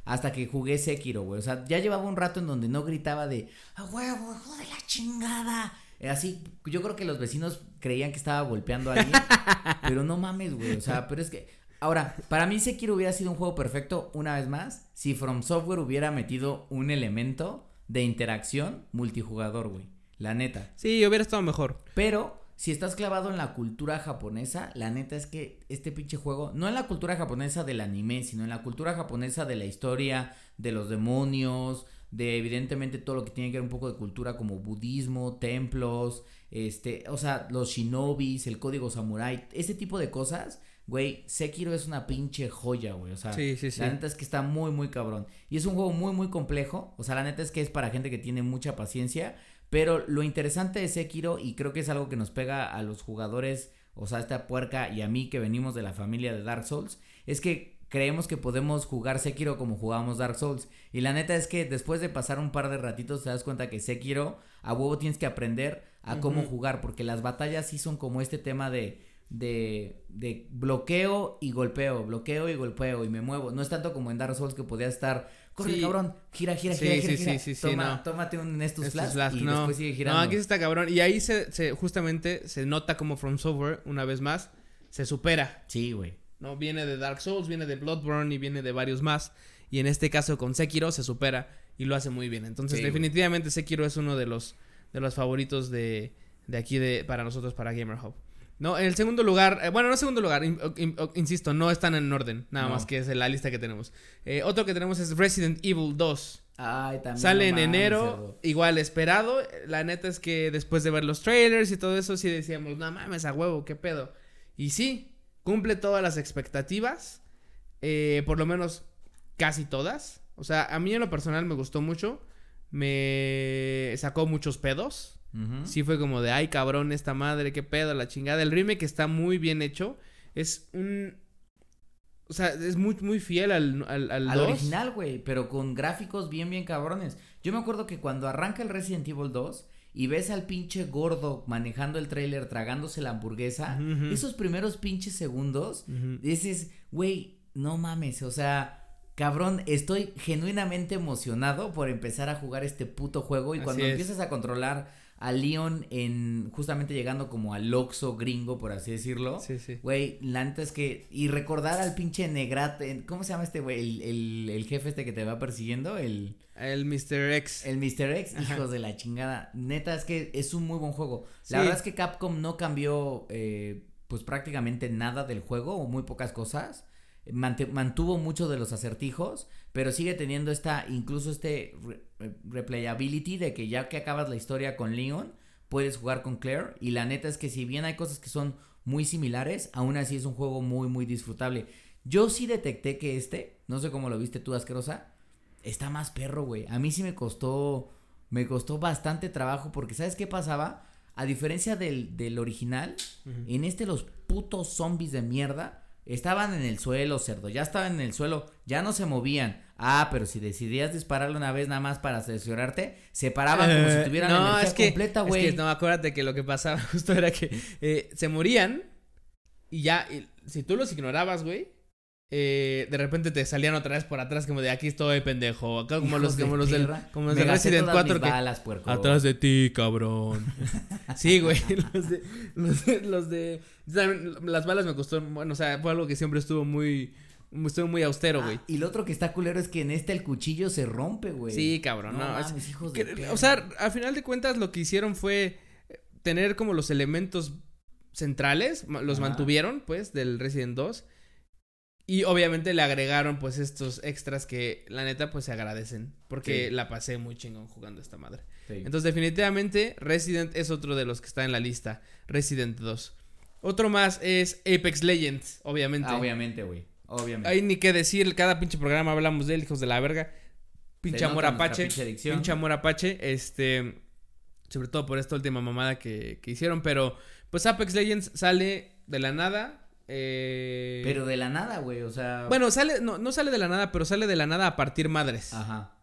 hasta que jugué Sekiro, güey. O sea, ya llevaba un rato en donde no gritaba de, a huevo, hijo de la chingada Así, yo creo que los vecinos creían que estaba golpeando a alguien. (laughs) pero no mames, güey. O sea, pero es que. Ahora, para mí Sekiro hubiera sido un juego perfecto, una vez más, si From Software hubiera metido un elemento de interacción multijugador, güey. La neta. Sí, hubiera estado mejor. Pero si estás clavado en la cultura japonesa, la neta es que este pinche juego, no en la cultura japonesa del anime, sino en la cultura japonesa de la historia, de los demonios, de evidentemente todo lo que tiene que ver un poco de cultura como budismo, templos, este, o sea, los shinobis, el código samurai, ese tipo de cosas, güey, Sekiro es una pinche joya, güey, o sea, la neta es que está muy, muy cabrón. Y es un juego muy, muy complejo, o sea, la neta es que es para gente que tiene mucha paciencia, pero lo interesante de Sekiro, y creo que es algo que nos pega a los jugadores, o sea, esta puerca y a mí que venimos de la familia de Dark Souls, es que creemos que podemos jugar Sekiro como jugamos Dark Souls. Y la neta es que después de pasar un par de ratitos te das cuenta que Sekiro a huevo tienes que aprender a cómo jugar, porque las batallas sí son como este tema de, de, de bloqueo y golpeo, bloqueo y golpeo y me muevo. No es tanto como en Dark Souls que podía estar, corre cabrón, gira, gira, gira, gira, gira. Sí, sí, Toma, Tómate un Nestus Flash, y después sigue girando. No, aquí está cabrón. Y ahí se, se justamente se nota como From Software, una vez más, se supera. Sí, güey. ¿No? Viene de Dark Souls, viene de Bloodborne y viene de varios más. Y en este caso con Sekiro se supera y lo hace muy bien. Entonces, definitivamente Sekiro es uno de los, de los favoritos de, de aquí de, para nosotros, para Gamer Hub. No, en el segundo lugar, eh, bueno, no segundo lugar, insisto, no están en orden, nada más que es la lista que tenemos. Eh, otro que tenemos es Resident Evil 2. Ay, también Sale en enero, igual esperado. La neta es que después de ver los trailers y todo eso, sí decíamos, no mames, a huevo, qué pedo. Y sí, cumple todas las expectativas, eh, por lo menos casi todas. O sea, a mí en lo personal me gustó mucho, me sacó muchos pedos. Sí fue como de, ay cabrón, esta madre, qué pedo, la chingada. El remake está muy bien hecho. Es un... O sea, es muy, muy fiel al, al, al, original, güey, pero con gráficos bien, bien cabrones. Yo me acuerdo que cuando arranca el Resident Evil 2, y ves al pinche gordo manejando el trailer, tragándose la hamburguesa, esos primeros pinches segundos, dices, güey, no mames, o sea, cabrón, estoy genuinamente emocionado por empezar a jugar este puto juego y cuando empiezas a controlar a Leon en justamente llegando como al Oxo gringo, por así decirlo. Sí, sí. Güey, la neta es que. Y recordar al pinche Negrate. ¿Cómo se llama este güey? El, el, el, jefe este que te va persiguiendo. El. El Mr. X. El Mr. X, hijos de la chingada. Neta es que es un muy buen juego. La verdad es que Capcom no cambió. Eh, pues prácticamente nada del juego o muy pocas cosas mantuvo mucho de los acertijos, pero sigue teniendo esta, incluso este replayability de que ya que acabas la historia con Leon, puedes jugar con Claire. Y la neta es que si bien hay cosas que son muy similares, aún así es un juego muy, muy disfrutable. Yo sí detecté que este, no sé cómo lo viste tú, asquerosa, está más perro, güey. A mí sí me costó, me costó bastante trabajo porque ¿sabes qué pasaba? A diferencia del, del original, en este los putos zombies de mierda estaban en el suelo, cerdo, ya estaban en el suelo, ya no se movían. Ah, pero si decidías dispararle una vez nada más para seleccionarte, se paraban como si Eh, tuvieran no, energía es que, completa, es güey. que no, acuérdate que lo que pasaba (laughs) justo era que eh, se morían y ya, y si tú los ignorabas, güey, eh, de repente te salían otra vez por atrás como de aquí estoy, pendejo. Acá como Hijos los, de como los del, como los de Resident todas 4 mis que... balas. Atrás de ti, cabrón. (laughs) sí, güey. (laughs) Los de, los de, los de- también, Las balas me costó. Bueno, o sea, fue algo que siempre estuvo muy. Estuvo muy austero, Ah, güey. y lo otro que está culero es que en este el cuchillo se rompe, güey. sí, cabrón. No, No, es- mames, hijos de que- perra. o sea, a final de cuentas, lo que hicieron fue tener como los elementos centrales. Los mantuvieron, pues, del Resident 2. Y obviamente le agregaron, pues, estos extras que la neta, pues, se agradecen. Porque Sí. la pasé muy chingón jugando esta madre. Sí. Entonces, definitivamente, Resident es otro de los que está en la lista. Resident 2. Otro más es Apex Legends, obviamente. Ah, obviamente, güey. Obviamente. Hay ni qué decir, cada pinche programa hablamos de él, hijos de la verga. Pinche amor apache. pinche. Pinche amor apache. Este. Sobre todo por esta última mamada que, que hicieron. Pero, pues Apex Legends sale de la nada. Eh, Pero de la nada, güey, o sea. Bueno, sale. No, no sale de la nada, pero sale de la nada a partir madres. Ajá.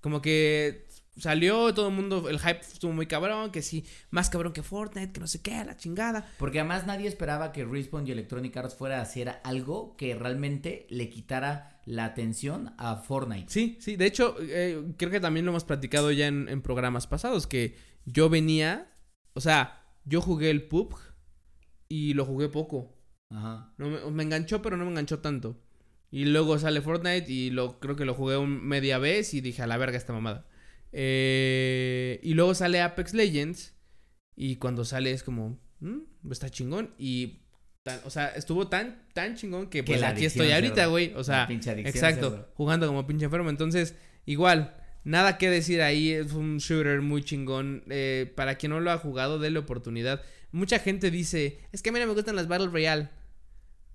Como que salió todo el mundo, el hype estuvo muy cabrón, que sí, más cabrón que Fortnite, que no sé qué, la chingada. Porque además nadie esperaba que Respawn y Electronic Arts fuera a hacer algo que realmente le quitara la atención a Fortnite. Sí, sí, de hecho, eh, creo que también lo hemos platicado ya en, en programas pasados, que yo venía, o sea, yo jugué el PUBG y lo jugué poco. Ajá. No me, me enganchó, pero no me enganchó tanto. Y luego sale Fortnite y lo creo que lo jugué un media vez y dije a la verga esta mamada. Eh, y luego sale Apex Legends y cuando sale es como, "Mm, está chingón y tan- o sea, estuvo tan tan chingón que pues aquí estoy ahorita, güey, o sea, exacto, cerdo. jugando como pinche enfermo, entonces igual Nada que decir ahí, es un shooter muy chingón. Eh, para quien no lo ha jugado, déle oportunidad. Mucha gente dice, es que a mí no me gustan las Battle Royale.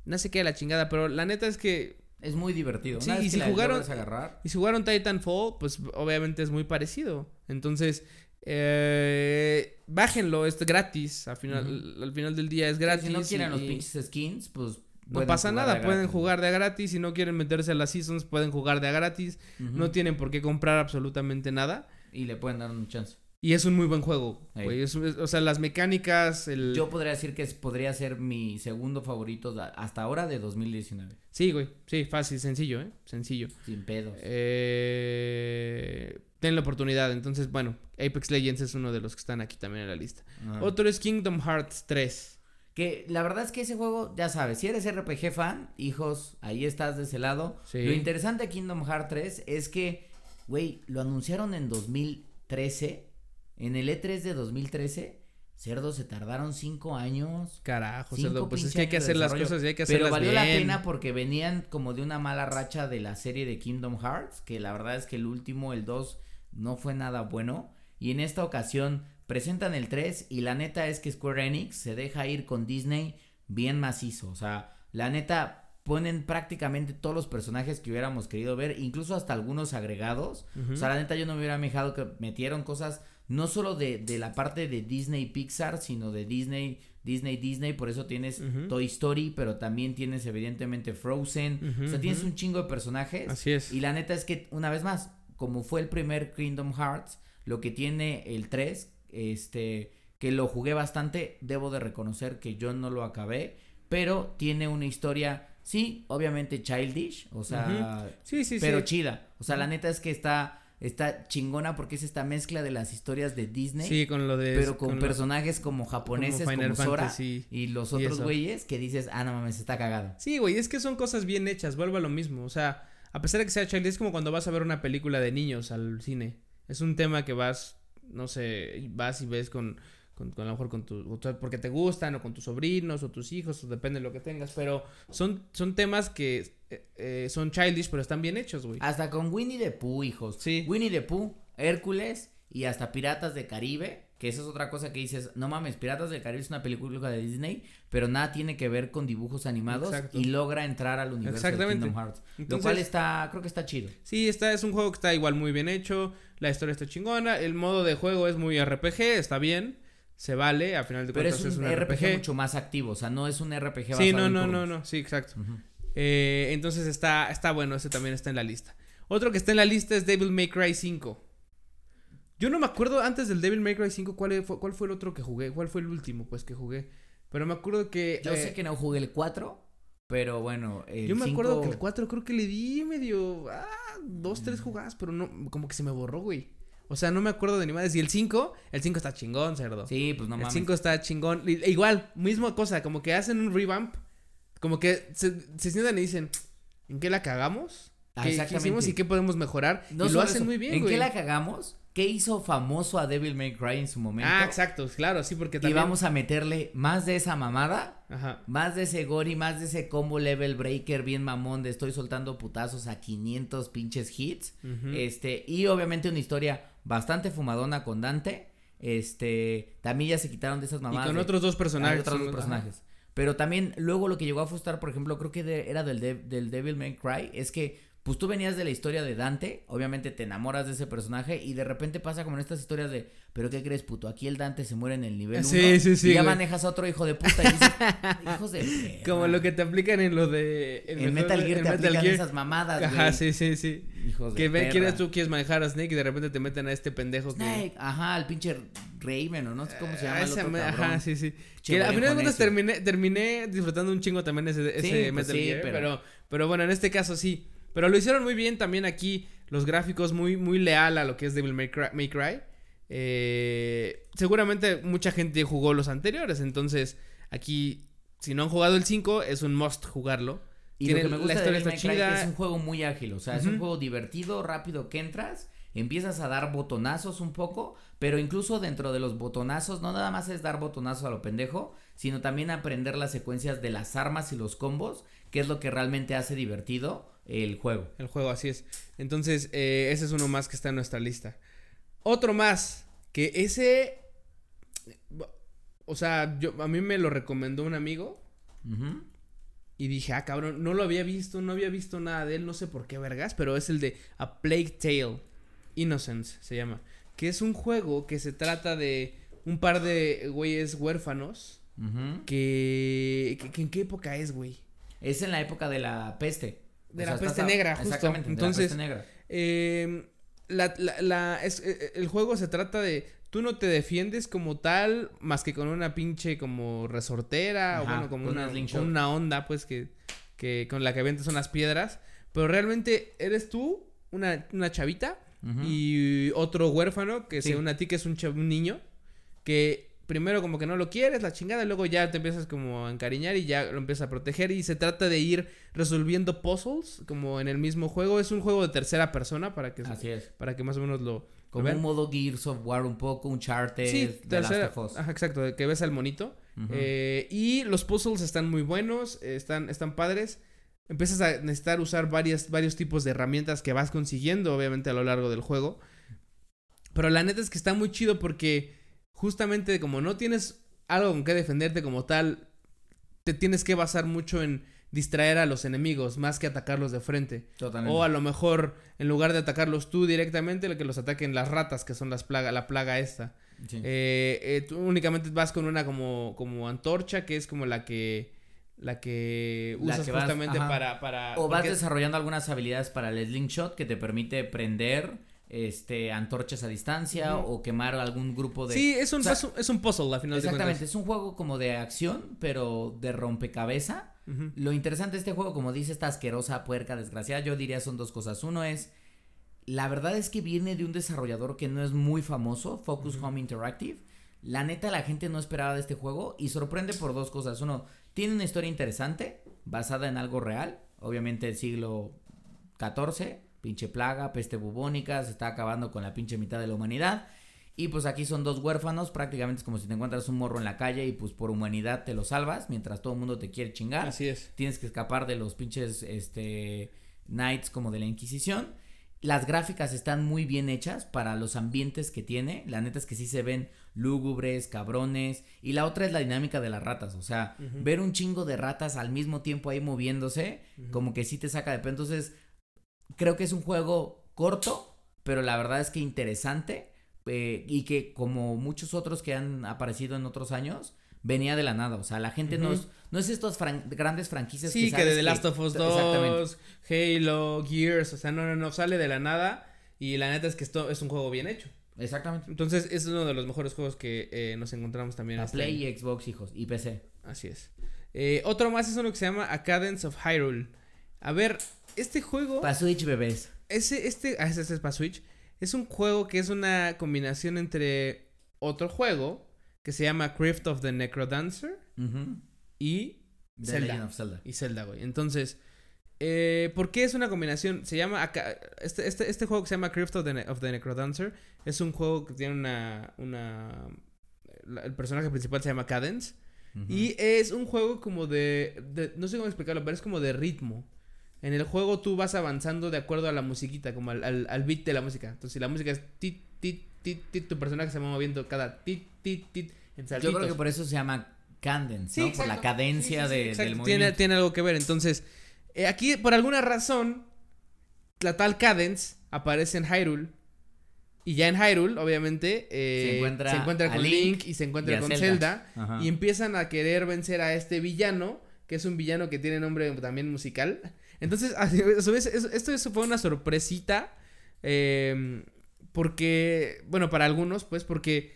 No sé qué la chingada, pero la neta es que Es muy divertido. Sí, Una vez y que si la jugaron- agarrar, Y si jugaron Titanfall, pues obviamente es muy parecido. Entonces, eh, bájenlo, es gratis. Al final, al final del día es gratis. si no quieren y- los pinches skins, pues. No pasa nada, de pueden gratis. jugar de a gratis. Si no quieren meterse a las seasons, pueden jugar de a gratis. No tienen por qué comprar absolutamente nada. Y le pueden dar un chance. Y es un muy buen juego, Ey. güey. Es- es- o sea, las mecánicas, el... Yo podría decir que es- podría ser mi segundo favorito hasta ahora de 2019. Sí, güey. Sí, fácil, sencillo, ¿eh? Sencillo. Sin pedos. Eh... Ten la oportunidad. Entonces, bueno, Apex Legends es uno de los que están aquí también en la lista. Ajá. Otro es Kingdom Hearts 3. Que la verdad es que ese juego, ya sabes, si eres RPG fan, hijos, ahí estás de ese lado. Sí. Lo interesante de Kingdom Hearts 3 es que, güey, lo anunciaron en 2013. En el E3 de 2013, cerdo, se tardaron cinco años. Carajo, Cinco cerdo. Pues es que hay que hacer las cosas y hay que Pero hacerlas valió bien. la pena porque venían como de una mala racha de la serie de Kingdom Hearts, que la verdad es que el último, el 2, no fue nada bueno. Y en esta ocasión presentan el 3 y la neta es que Square Enix se deja ir con Disney bien macizo. O sea, la neta ponen prácticamente todos los personajes que hubiéramos querido ver, incluso hasta algunos agregados. O sea, la neta yo no me hubiera dejado que metieron cosas no solo de, de la parte de Disney Pixar, sino de Disney, Disney, Disney. Por eso tienes. Toy Story, pero también tienes evidentemente Frozen. O sea, tienes un chingo de personajes. Así es. Y la neta es que, una vez más, como fue el primer Kingdom Hearts, lo que tiene el 3, este, que lo jugué bastante, debo de reconocer que yo no lo acabé, pero tiene una historia, sí, obviamente childish, o sea, Sí, sí, pero sí. chida. O sea, la neta es que está, está chingona porque es esta mezcla de las historias de Disney. Sí, con lo de... Pero con, personajes como japoneses, como, Final Sora Fantasy y los otros güeyes que dices, ah, no mames, está cagado. Sí, güey, es que son cosas bien hechas, vuelvo a lo mismo. O sea, a pesar de que sea child, es como cuando vas a ver una película de niños al cine. Es un tema que vas, no sé, vas y ves con, con, con a lo mejor con tu, porque te gustan, o con tus sobrinos, o tus hijos, o depende de lo que tengas. Pero son, son temas que eh, eh, son childish, pero están bien hechos, güey. Hasta con Winnie the Pooh, hijos. Sí. Winnie the Pooh, Hércules y hasta Piratas de Caribe, que esa es otra cosa que dices, no mames, Piratas del Caribe es una película de Disney, pero nada tiene que ver con dibujos animados Exacto. y logra entrar al universo de. Kingdom Hearts. lo Entonces- cual está, creo que está chido. Sí, está, es un juego que está igual muy bien hecho, la historia está chingona, el modo de juego es muy RPG, está bien, se vale, a final de Pero cuentas es un, RPG, mucho más activo, o sea, no es un RPG basado Sí, no, no, no, no, sí, exacto. Eh, entonces está, está bueno, ese también está en la lista. Otro que está en la lista es Devil May Cry 5. Yo no me acuerdo antes del Devil May Cry 5 cuál fue, cuál fue el otro que jugué, cuál fue el último pues que jugué. Pero me acuerdo que... Yo eh, sé que no jugué el 4, pero bueno, el Yo me acuerdo que el 4 creo que le di medio... Ah, dos, tres jugadas, pero no, como que se me borró, güey. O sea, no me acuerdo de ni más. Y el 5, el 5 está chingón, cerdo. Sí, pues no el mames. 5 está chingón. I- Igual, misma cosa, como que hacen un revamp. Como que se, se sientan y dicen, ¿en qué la cagamos? Ah, ¿Qué, hicimos y qué podemos mejorar? No y lo hacen eso, muy bien, ¿En güey. qué la cagamos? ¿Qué hizo famoso a Devil May Cry en su momento? Ah, exacto, claro, sí, porque Y también... vamos a meterle más de esa mamada, Ajá. más de ese gore y más de ese combo level breaker bien mamón de estoy soltando putazos a 500 pinches hits. Este, y obviamente una historia bastante fumadona con Dante. Este, también ya se quitaron de esas y mamadas. con de- otros dos personajes. Otros dos personajes. Pero también luego lo que llegó a frustrar, por ejemplo, creo que de- era del, de- del Devil May Cry, es que pues tú venías de la historia de Dante, obviamente te enamoras de ese personaje y de repente pasa como en estas historias de, pero ¿qué crees, puto? Aquí el Dante se muere en el nivel 1 Sí, sí, sí, y ya güey. manejas a otro hijo de puta y dices, (laughs) hijos de perra". Como lo que te aplican en lo de... en Metal Gear te Metal aplican Gear. esas mamadas, Ajá, güey. sí, sí, sí. Hijos de Que ven, perra. quieres tú quieres manejar a Snake y de repente te meten a este pendejo que... Snake, ajá, el pinche Raven o no sé cómo se llama el otro me-. Ajá, sí, sí. Que a güey, final de cuentas terminé, terminé disfrutando un chingo también ese, ese pues Metal sí, Gear, pero- pero... pero bueno, en este caso sí. Pero lo hicieron muy bien también aquí, los gráficos muy muy leal a lo que es Devil May Cry. May Cry. Eh, seguramente mucha gente jugó los anteriores, entonces aquí si no han jugado el 5 es un must jugarlo. Y Tiene- lo que me gusta la de historia Devil está May Cry chida. que es un juego muy ágil, o sea, es un juego divertido, rápido que entras, empiezas a dar botonazos un poco, pero incluso dentro de los botonazos no nada más es dar botonazos a lo pendejo, sino también aprender las secuencias de las armas y los combos, que es lo que realmente hace divertido el juego. El juego, así es. Entonces, eh, ese es uno más que está en nuestra lista. Otro más, que ese... O sea, yo, a mí me lo recomendó un amigo y dije, ah, cabrón, no lo había visto, no había visto nada de él, no sé por qué vergas, pero es el de A Plague Tale Innocence, se llama. Que es un juego que se trata de un par de güeyes huérfanos que, que- que ¿En qué época es, güey? Es en la época de la peste. De O la peste a- negra, justo. Exactamente, de la Entonces, peste negra. Eh, la, la, la- es- eh, el juego se trata de. Tú no te defiendes como tal, más que con una pinche como resortera, o Ajá, bueno, como una, con una onda, pues, que, que con la que avientas unas piedras. Pero realmente eres tú, una, una chavita, y otro huérfano, que Sí. según a ti que es un, un niño, que primero como que no lo quieres, la chingada, y luego ya te empiezas como a encariñar y ya lo empiezas a proteger y se trata de ir resolviendo puzzles como en el mismo juego. Es un juego de tercera persona para que, Así es. para que más o menos lo... Como un modo Gears of War un poco, un charter Sí, de tercera, Last of Us. ajá, exacto, de que ves al monito. Eh, y los puzzles están muy buenos, están, están padres. Empiezas a necesitar usar varias, varios tipos de herramientas que vas consiguiendo, obviamente, a lo largo del juego. Pero la neta es que está muy chido porque justamente como no tienes algo con que defenderte como tal, te tienes que basar mucho en distraer a los enemigos más que atacarlos de frente. Totalmente. O a lo mejor, en lugar de atacarlos tú directamente, lo que los ataquen las ratas, que son las plaga, la plaga esta. Sí. Eh, eh, tú únicamente vas con una como, como antorcha, que es como la que la que La usas que vas- justamente para, para o vas desarrollando algunas habilidades para el slingshot que te permite prender este antorchas a distancia o quemar algún grupo de Sí, es un, o sea, es un- es un puzzle, a final Exactamente, de es un juego como de acción, pero de rompecabeza. Lo interesante de este juego, como dice esta asquerosa puerca desgraciada, yo diría son dos cosas. Uno es, la verdad es que viene de un desarrollador que no es muy famoso, Focus Home Interactive. La neta, la gente no esperaba de este juego y sorprende por dos cosas. Uno, tiene una historia interesante, basada en algo real, obviamente el siglo XIV, pinche plaga, peste bubónica, se está acabando con la pinche mitad de la humanidad. Y pues aquí son dos huérfanos, prácticamente es como si te encuentras un morro en la calle y pues por humanidad te lo salvas, mientras todo el mundo te quiere chingar Así es. tienes que escapar de los pinches este knights como de la Inquisición las gráficas están muy bien hechas para los ambientes que tiene. La neta es que sí se ven lúgubres, cabrones. Y la otra es la dinámica de las ratas. O sea, ver un chingo de ratas al mismo tiempo ahí moviéndose, como que sí te saca de pedo. Entonces, creo que es un juego corto, pero la verdad es que interesante. eh, y que como muchos otros que han aparecido en otros años, venía de la nada. O sea, la gente no, es, no es estos fran- grandes franquicias Sí, que, sabes de The Last of Us 2, Exactamente. Halo, Gears, o sea, no, no, no sale de la nada. Y la neta es que esto es un juego bien hecho. Exactamente. Entonces, es uno de los mejores juegos que eh, nos encontramos también. A este Play año. y Xbox, hijos, y PC. Así es. Eh, otro más es uno que se llama A Cadence of Hyrule. A ver, este juego. Para Switch, bebés. Ese, este, ah, ese, ese es para Switch. Es un juego que es una combinación entre otro juego que se llama Crypt of the Necrodancer Ujú. y The Zelda. Legend of Zelda. Y Zelda, güey. Entonces, eh, ¿por qué es una combinación? Se llama. acá- Este, este, este juego que se llama Crypt of the, Ne- of the Necrodancer es un juego que tiene una. una la- el personaje principal se llama Cadence. Y es un juego como de, de- No sé cómo explicarlo, pero es como de ritmo. En el juego tú vas avanzando de acuerdo a la musiquita, como al, al, al beat de la música. Entonces, si la música es tit, tit, tit, tit, tu personaje se va moviendo cada tit, tit, tit en Yo saltitos. creo que por eso se llama Cadence, Sí, ¿no? Por la cadencia Sí, sí, de, del tiene, movimiento. tiene algo que ver. Entonces, eh, aquí, por alguna razón, la tal Cadence aparece en Hyrule. Y ya en Hyrule, obviamente, eh, Se encuentra con Link Link, y se encuentra con Zelda. Y empiezan a querer vencer a este villano, que es un villano que tiene nombre también musical. Entonces, (laughs) a su vez, es- esto fue una sorpresita. eh, porque, bueno, para algunos, pues, porque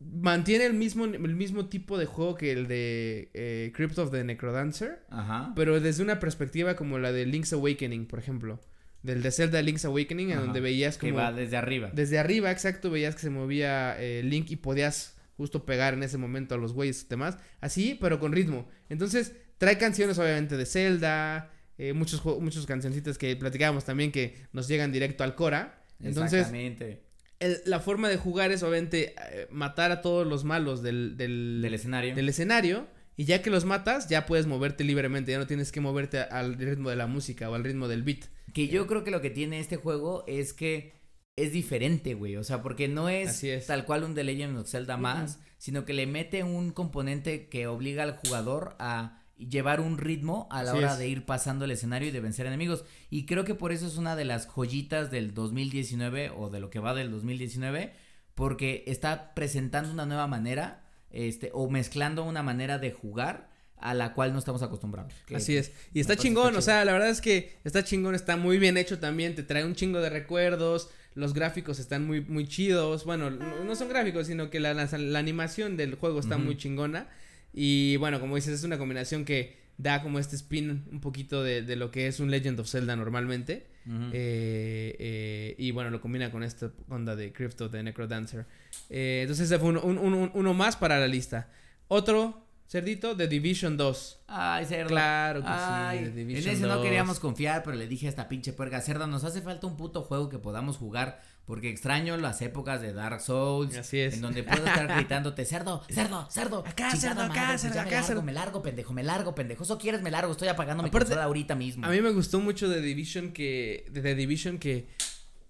mantiene el mismo, el mismo tipo de juego que el de eh, Crypt of the Necrodancer, Ajá. pero desde una perspectiva como la de Link's Awakening, por ejemplo. Del de Zelda Link's Awakening, en Ajá. donde veías que como... va desde arriba. Desde arriba, exacto, veías que se movía eh, Link y podías justo pegar en ese momento a los güeyes y demás. Así, pero con ritmo. Entonces, trae canciones obviamente de Zelda, eh, muchos, muchos cancioncitas que platicábamos también que nos llegan directo al Cora. Entonces, Exactamente. el- la forma de jugar es obviamente eh, matar a todos los malos del, del, Del escenario. del escenario. Y ya que los matas, ya puedes moverte libremente. Ya no tienes que moverte a- al ritmo de la música o al ritmo del beat. Que yo creo que lo que tiene este juego es que es diferente, güey. O sea, porque no es, es. tal cual un The Legend of Zelda más, sino que le mete un componente que obliga al jugador a llevar un ritmo a la Así hora es. de ir pasando el escenario y de vencer enemigos. Y creo que por eso es una de las joyitas del 2019 o de lo que va del 2019, porque está presentando una nueva manera, este, o mezclando una manera de jugar a la cual no estamos acostumbrados. Que- Así es. Y está chingón, o sea, la verdad es que está chingón, está muy bien hecho también, te trae un chingo de recuerdos, los gráficos están muy, muy chidos, bueno, no, son gráficos, sino que la, la- la animación del juego está muy chingona. Y bueno, como dices, es una combinación que da como este spin un poquito de, de lo que es un Legend of Zelda normalmente. Eh, eh, y bueno, lo combina con esta onda de Crypto de Necrodancer. Eh, entonces ese fue uno, un- un- un- uno más para la lista. Otro, cerdito, The Division 2. Ay, cerdo. Claro que Ay, sí, The en Division ese no 2. queríamos confiar, pero le dije a esta pinche puerca, cerda, nos hace falta un puto juego que podamos jugar, porque extraño las épocas de Dark Souls, Así es. en donde puedo estar gritándote, cerdo, cerdo, cerdo, Acá, cerdo, acá, madre, pues cerdo, acá, me largo, cerdo. me largo, pendejo, me largo, pendejo, eso quieres, me largo, estoy apagando mi consola ahorita mismo. A mí me gustó mucho de Division que. De The Division que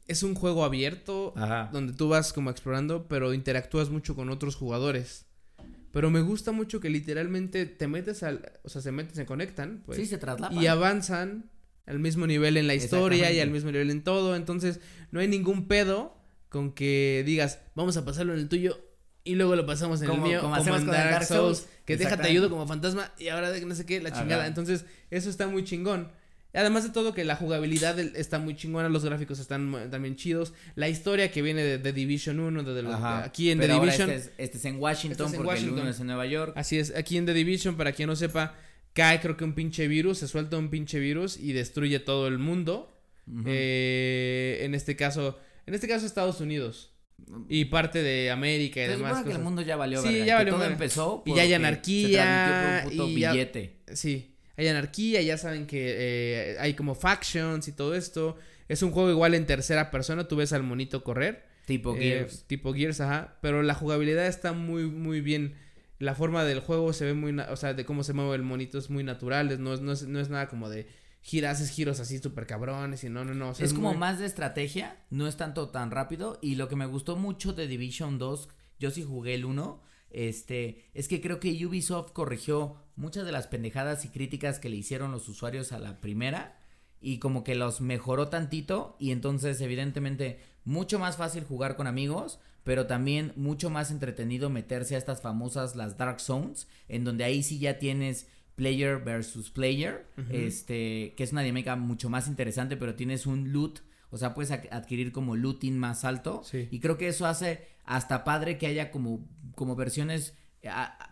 es un juego abierto. Ajá. Donde tú vas como explorando, pero interactúas mucho con otros jugadores. Pero me gusta mucho que literalmente te metes al. O sea, se meten, se conectan. Pues, sí, se traslapan. y avanzan al mismo nivel en la historia y al mismo nivel en todo. Entonces, no hay ningún pedo con que digas, vamos a pasarlo en el tuyo y luego lo pasamos en Como- el mío. como como en Dark Dark Souls. Souls. Que déjate Exactamente. ayudo como fantasma y ahora de no sé qué, la chingada. Entonces, eso está muy chingón. Además de todo que la jugabilidad está muy chingona, los gráficos están también chidos. La historia que viene de, de Division 1, de, de aquí en Pero The Division. Este es, este es en Washington, Este es en porque Washington. el es en Nueva York. Así es, aquí en The Division, para quien no sepa, cae creo que un pinche virus, se suelta un pinche virus y destruye todo el mundo. Eh, en este caso, en este caso Estados Unidos y parte de América y demás supone que el cosas. mundo ya valió Sí, verga, ya valió todo verga. empezó Y ya hay anarquía, se por un puto y ya- billete. Sí, hay anarquía, ya saben que eh, hay como factions y todo esto. Es un juego igual en tercera persona, tú ves al monito correr. Tipo eh, Gears. tipo Gears, ajá. Pero la jugabilidad está muy, muy bien. La forma del juego se ve muy, o sea, de cómo se mueve el monito es muy natural, no, es, no, es, no es nada como de giras, haces giros así súper cabrones y no, no, no. es, como más de estrategia, no es tanto tan rápido. Y lo que me gustó mucho de Division 2, yo sí jugué el 1, este, es que creo que Ubisoft corrigió muchas de las pendejadas y críticas que le hicieron los usuarios a la primera y como que los mejoró tantito y entonces evidentemente mucho más fácil jugar con amigos, pero también mucho más entretenido meterse a estas famosas las Dark Zones, en donde ahí sí ya tienes player versus player, este, que es una dinámica mucho más interesante, pero tienes un loot, o sea, puedes adquirir como looting más alto. Y creo que eso hace hasta padre que haya como como versiones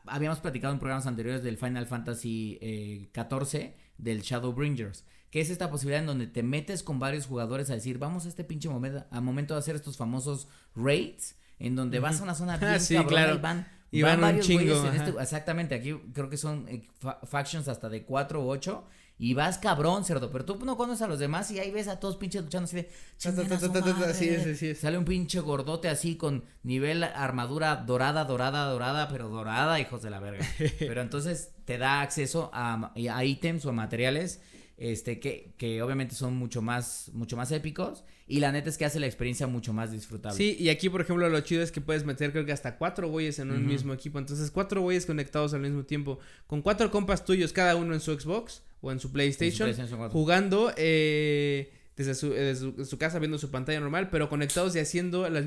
habíamos platicado en programas anteriores del Final Fantasy eh, 14 del Shadowbringers que es esta posibilidad en donde te metes con varios jugadores a decir, vamos a este pinche momento, a momento de hacer estos famosos raids, en donde vas a una zona bien sí, claro. y van, y van, varios un chingo, este, exactamente, aquí creo que son eh, factions hasta de 4 u 8 y vas cabrón, cerdo, pero tú no conoces a los demás y ahí ves a todos pinches luchando así de sí, sí, sí, Sale un pinche gordote así con nivel armadura dorada, dorada, dorada, pero dorada, hijos de la verga. (laughs) pero entonces te da acceso a, a ítems o a materiales este, que, que obviamente son mucho más, mucho más épicos. Y la neta es que hace la experiencia mucho más disfrutable. Sí, y aquí, por ejemplo, lo chido es que puedes meter, creo que hasta cuatro güeyes en un mismo equipo. Entonces, cuatro güeyes conectados al mismo tiempo. Con cuatro compas tuyos, cada uno en su Xbox o en su PlayStation. jugando eh, desde, su, su, casa, viendo su pantalla normal, pero conectados y haciendo las,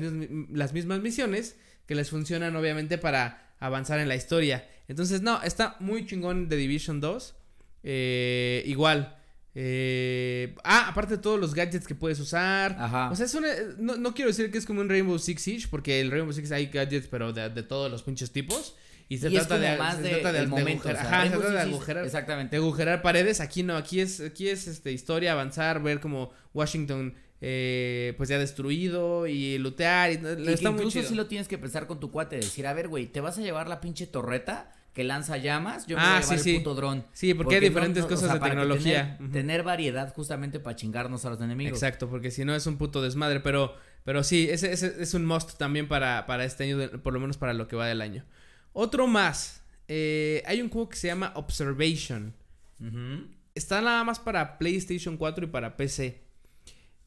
las mismas misiones que les funcionan, obviamente, para avanzar en la historia. Entonces, no, está muy chingón de Division 2. Eh, igual eh, ah, aparte de todos los gadgets que puedes usar. Ajá. O sea, es una, no, quiero decir que es como un Rainbow Six Siege, porque el Rainbow Six hay gadgets, pero de, todos los pinches tipos. Y se trata de, más de, momento, ajá, se trata de agujerar, exactamente. de agujerar paredes. Aquí no, aquí es, aquí es este historia, avanzar, ver como Washington eh, pues ya destruido y lootear. Y, está incluso si lo tienes que pensar con tu cuate, decir, a ver, güey, ¿te vas a llevar la pinche torreta? Que lanza llamas, yo me ah, voy a llevar sí, el puto dron. Sí, porque, hay diferentes cosas de tecnología. Tener, variedad justamente para chingarnos a los enemigos. Exacto, porque si no es un puto desmadre, pero, pero sí, ese, ese es un must también para, para este año, por lo menos para lo que va del año. Otro más, eh, hay un juego que se llama Observation. Está nada más para PlayStation 4 y para PC.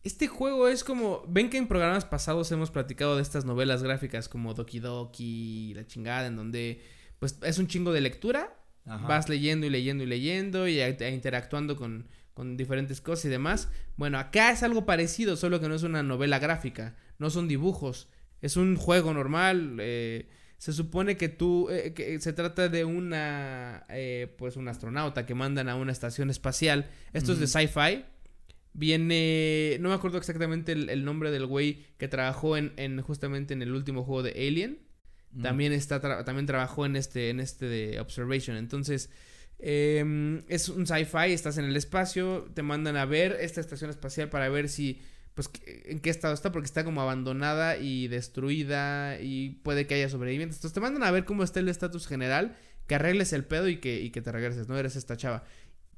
Este juego es como. Ven que en programas pasados hemos platicado de estas novelas gráficas como Doki Doki, la chingada, en donde pues es un chingo de lectura. Vas leyendo y leyendo y leyendo y interactuando con, con diferentes cosas y demás. Bueno, acá es algo parecido, solo que no es una novela gráfica, no son dibujos, es un juego normal. Eh, se supone que tú, eh, que se trata de una, eh, pues un astronauta que mandan a una estación espacial. Esto es de sci-fi. Viene, no me acuerdo exactamente el, nombre del güey que trabajó en, en, justamente en el último juego de Alien. También está también trabajó en este en este de Observation. Entonces, em, es un sci-fi, estás en el espacio, te mandan a ver esta estación espacial para ver si pues en qué estado está porque está como abandonada y destruida y puede que haya sobrevivientes. Entonces te mandan a ver cómo está el estatus general, que arregles el pedo y que, y que te regreses, no eres esta chava.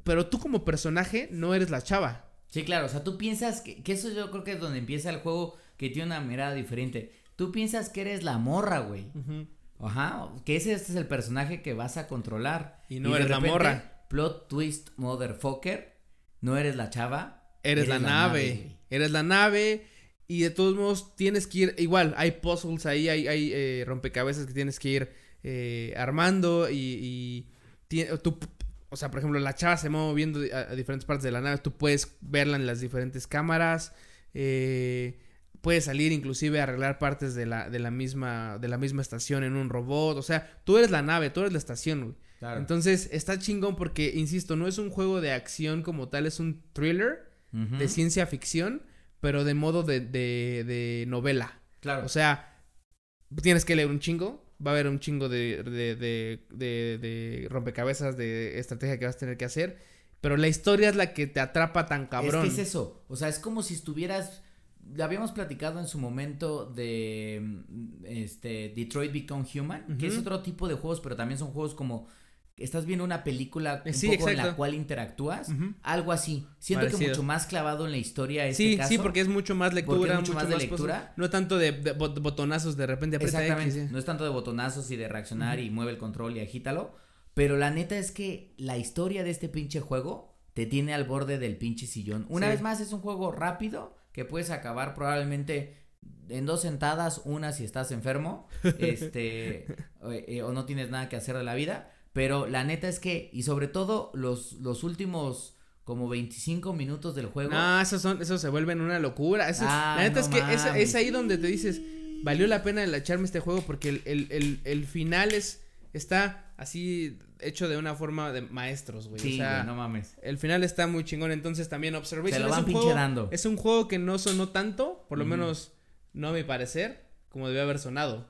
Pero tú como personaje no eres la chava. Sí, claro, o sea, tú piensas que, que eso yo creo que es donde empieza el juego que tiene una mirada diferente tú piensas que eres la morra, güey. Ajá, que ese es el personaje que vas a controlar. Y no eres la morra. Plot twist, motherfucker. No eres la chava. Eres, la, nave. eres la nave. Y de todos modos tienes que ir. Igual, hay puzzles ahí, hay, hay eh, rompecabezas que tienes que ir eh, armando. Y, y tú, o sea, por ejemplo, la chava se va moviendo a, a, diferentes partes de la nave. Tú puedes verla en las diferentes cámaras. Eh puedes salir inclusive a arreglar partes de la, de la misma de la misma estación en un robot, o sea, tú eres la nave, tú eres la estación, güey. Entonces, está chingón porque insisto, no es un juego de acción como tal, es un thriller de ciencia ficción, pero de modo de, de, de, novela. Claro. O sea, tienes que leer un chingo, va a haber un chingo de, de, de, de, rompecabezas de estrategia que vas a tener que hacer, pero la historia es la que te atrapa tan cabrón. Es que es eso, o sea, es como si estuvieras habíamos platicado en su momento de mm, este Detroit Become Human, que es otro tipo de juegos, pero también son juegos como estás viendo una película un poco en la cual interactúas, algo así. Siento que mucho más clavado en la historia este sí, caso. Sí, porque es mucho más lectura, mucho, más de lectura. no tanto de, botonazos de repente Exactamente, no es tanto de botonazos y de reaccionar y mueve el control y agítalo, pero la neta es que la historia de este pinche juego te tiene al borde del pinche sillón. Una Sí. vez más, es un juego rápido que puedes acabar probablemente en dos sentadas, una si estás enfermo, (laughs) este, o, eh, o no tienes nada que hacer de la vida, pero la neta es que, y sobre todo los, los últimos como 25 minutos del juego. No, esos son, esos se vuelven una locura. Eso- Ah, la neta no es que es, es ahí donde te dices, valió la pena el echarme este juego porque el, el, el, el final es, está así hecho de una forma de maestros, güey. sí, o sea, güey, no mames. el final está muy chingón, entonces también Observation Se lo es van un juego, dando. es un juego que no sonó tanto, por lo menos no a mi parecer, como debió haber sonado.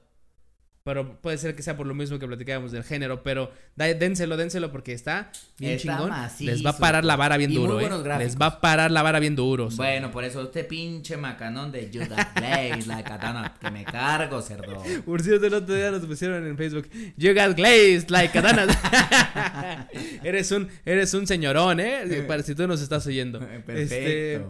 Pero puede ser que sea por lo mismo que platicábamos del género, pero da- dénselo, dénselo porque está bien Está chingón. macizo, Les va a parar la vara bien y muy duro, buenos eh. Les va a parar la vara bien duro. Bueno, por eso este pinche macanón de Judas Blaze, la katana, que me cargo, cerdo. Por cierto, el otro día nos pusieron en Facebook. You got glazed like katanas. (laughs) eres un, eres un señorón, eh. Para si tú nos estás oyendo. Perfecto. Este,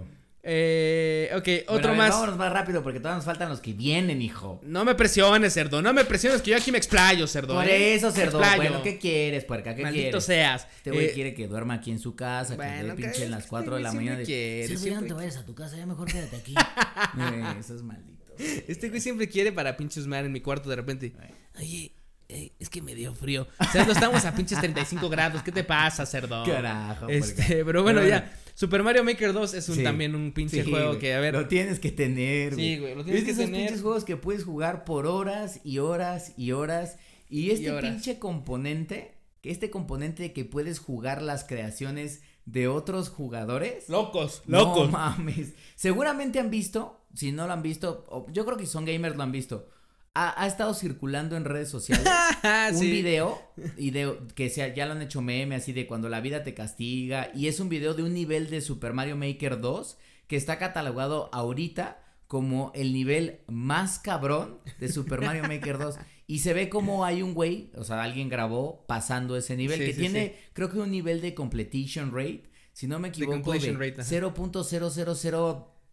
eh, ok, otro ver, más. Vámonos más rápido porque todavía nos faltan los que vienen, hijo. No me presiones, cerdo. No me presiones que yo aquí me explayo, cerdo. Por ¿eh? eso, cerdo. Bueno, ¿qué quieres, puerca? ¿Qué Maldito quieres? seas. Este güey Eh, quiere que duerma aquí en su casa, que bueno, le pinche que- en las este 4 de la güey mañana. siempre quiere, "Cerdo, ya no te vayas a tu casa, ya mejor quédate aquí. (laughs) Eh, eso es maldito. Este güey siempre quiere para pinches mar en mi cuarto de repente. Oye, eh, es que me dio frío. Cerdo, estamos a pinches 35 grados. ¿Qué te pasa, cerdo? Carajo. Este, pero bueno, Pero ya. Super Mario Maker 2 es un, Sí. también un pinche Sí, juego güey, que, a ver. Lo tienes que tener, Sí, güey, lo tienes Es que esos tener. pinches juegos que puedes jugar por horas y horas y horas. Y este horas. pinche componente, que este componente de que puedes jugar las creaciones de otros jugadores. Locos, No locos. mames. Seguramente han visto, si no lo han visto, yo creo que son gamers lo han visto. Ha, ha estado circulando en redes sociales (laughs) un sí. video y de que sea, ya lo han hecho meme así de cuando la vida te castiga y es un video de un nivel de Super Mario Maker 2 que está catalogado ahorita como el nivel más cabrón de Super Mario Maker 2 y se ve como hay un güey, o sea, alguien grabó pasando ese nivel Sí, que sí, tiene creo que un nivel de completion rate, si no me equivoco, de completion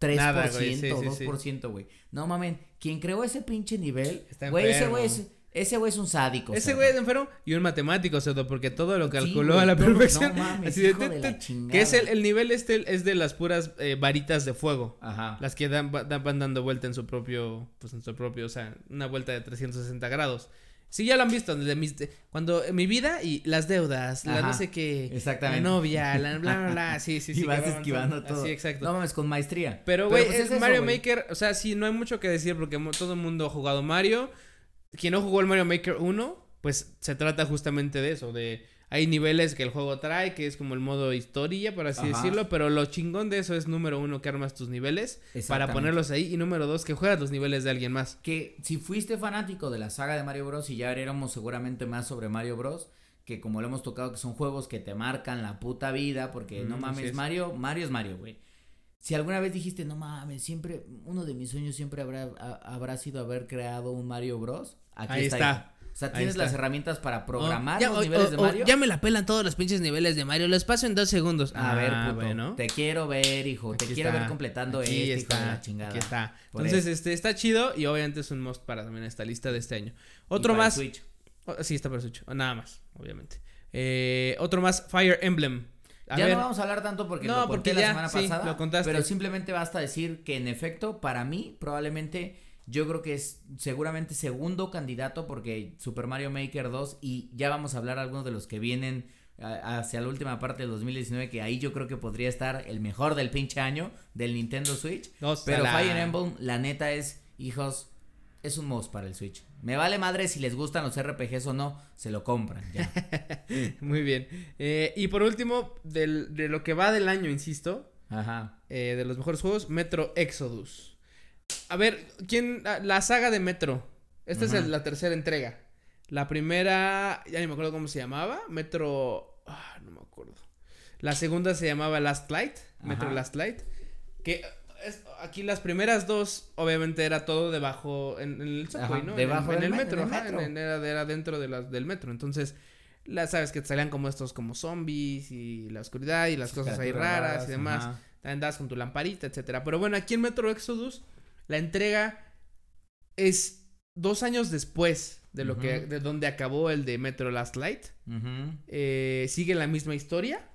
rate, ajá. 0.0003%, Nada, güey, sí, sí, 2%, güey. No mamen, quien creó ese pinche nivel, güey, ese güey es ese güey es un sádico. Ese güey es enfermo y un matemático, cerdo, porque todo lo calculó a la todo- perfección. no mames, así de, hijo de la chingada. que es el, el nivel este es de las puras eh, varitas de fuego. Ajá. Las que dan- van dando vuelta en su propio, pues en su propio, o sea, una vuelta de 360 grados. Sí, ya lo han visto, desde mis, de- cuando mi vida y las deudas, la no sé qué, exactamente. la novia, la bla, bla, bla, sí, sí, (laughs) sí. y vas esquivando todo. Así, exacto. No mames, con maestría. Pero, güey, pues es, Mario. Maker, o sea, sí, no hay mucho que decir porque todo el mundo ha jugado Mario. Quien no jugó el Mario Maker 1, pues se trata justamente de eso, de... Hay niveles que el juego trae, que es como el modo historia, por así Ajá. decirlo, pero lo chingón de eso es número uno, que armas tus niveles para ponerlos ahí, y número dos, que juegas los niveles de alguien más. Que si fuiste fanático de la saga de Mario Bros. y ya veremos seguramente más sobre Mario Bros. Que como lo hemos tocado, que son juegos que te marcan la puta vida. Porque no Mm, mames, es. Mario, Mario es Mario, güey. Si alguna vez dijiste, no mames, siempre, uno de mis sueños siempre habrá, a- habrá sido haber creado un Mario Bros. Aquí Ahí está. está. O sea, tienes las herramientas para programar Oh, ya, los niveles de Mario. ya me la pelan todos los pinches niveles de Mario, los paso en dos segundos. A ver, Ah, puto. bueno. Te quiero ver, hijo. te quiero está. ver completando Aquí este, está, la chingada. Aquí está. Por Entonces, este, está chido y obviamente es un must para también esta lista de este año. Y Otro para el más. Switch. Oh, sí, está para Switch. Nada más, obviamente. Eh, otro más, Fire Emblem. A ya ver, no vamos a hablar tanto porque No, lo conté porque la ya, semana sí, pasada. lo contaste. Pero simplemente basta decir que en efecto, para mí, probablemente, yo creo que es seguramente segundo candidato porque Super Mario Maker 2 y ya vamos a hablar algunos de los que vienen hacia la última parte del 2019 que ahí yo creo que podría estar el mejor del pinche año del Nintendo Switch. Pero la- Fire Emblem, la neta es, hijos, es un must para el Switch. Me vale madre si les gustan los RPGs o no, se lo compran ya. (laughs) Muy bien. Eh, y por último, del- de lo que va del año, insisto, Ajá. eh, de los mejores juegos, Metro Exodus. A ver, ¿quién? La, saga de Metro. Esta es la tercera entrega. La primera, ya ni me acuerdo cómo se llamaba. Metro. ah, no me acuerdo. La segunda se llamaba Last Light. Metro. Last Light. Que es- aquí las primeras dos, obviamente, era todo debajo. En, en el subway, ¿no? Debajo en el me- metro. en el ajá, metro. era, era dentro de del metro. Entonces. La, sabes que te salían como estos como zombies y la oscuridad y las cosas ahí raras y demás ajá. andas con tu lamparita, etcétera. Pero bueno, aquí en Metro Exodus, la entrega es dos años después de lo que, de donde acabó el de Metro Last Light. Eh, sigue la misma historia.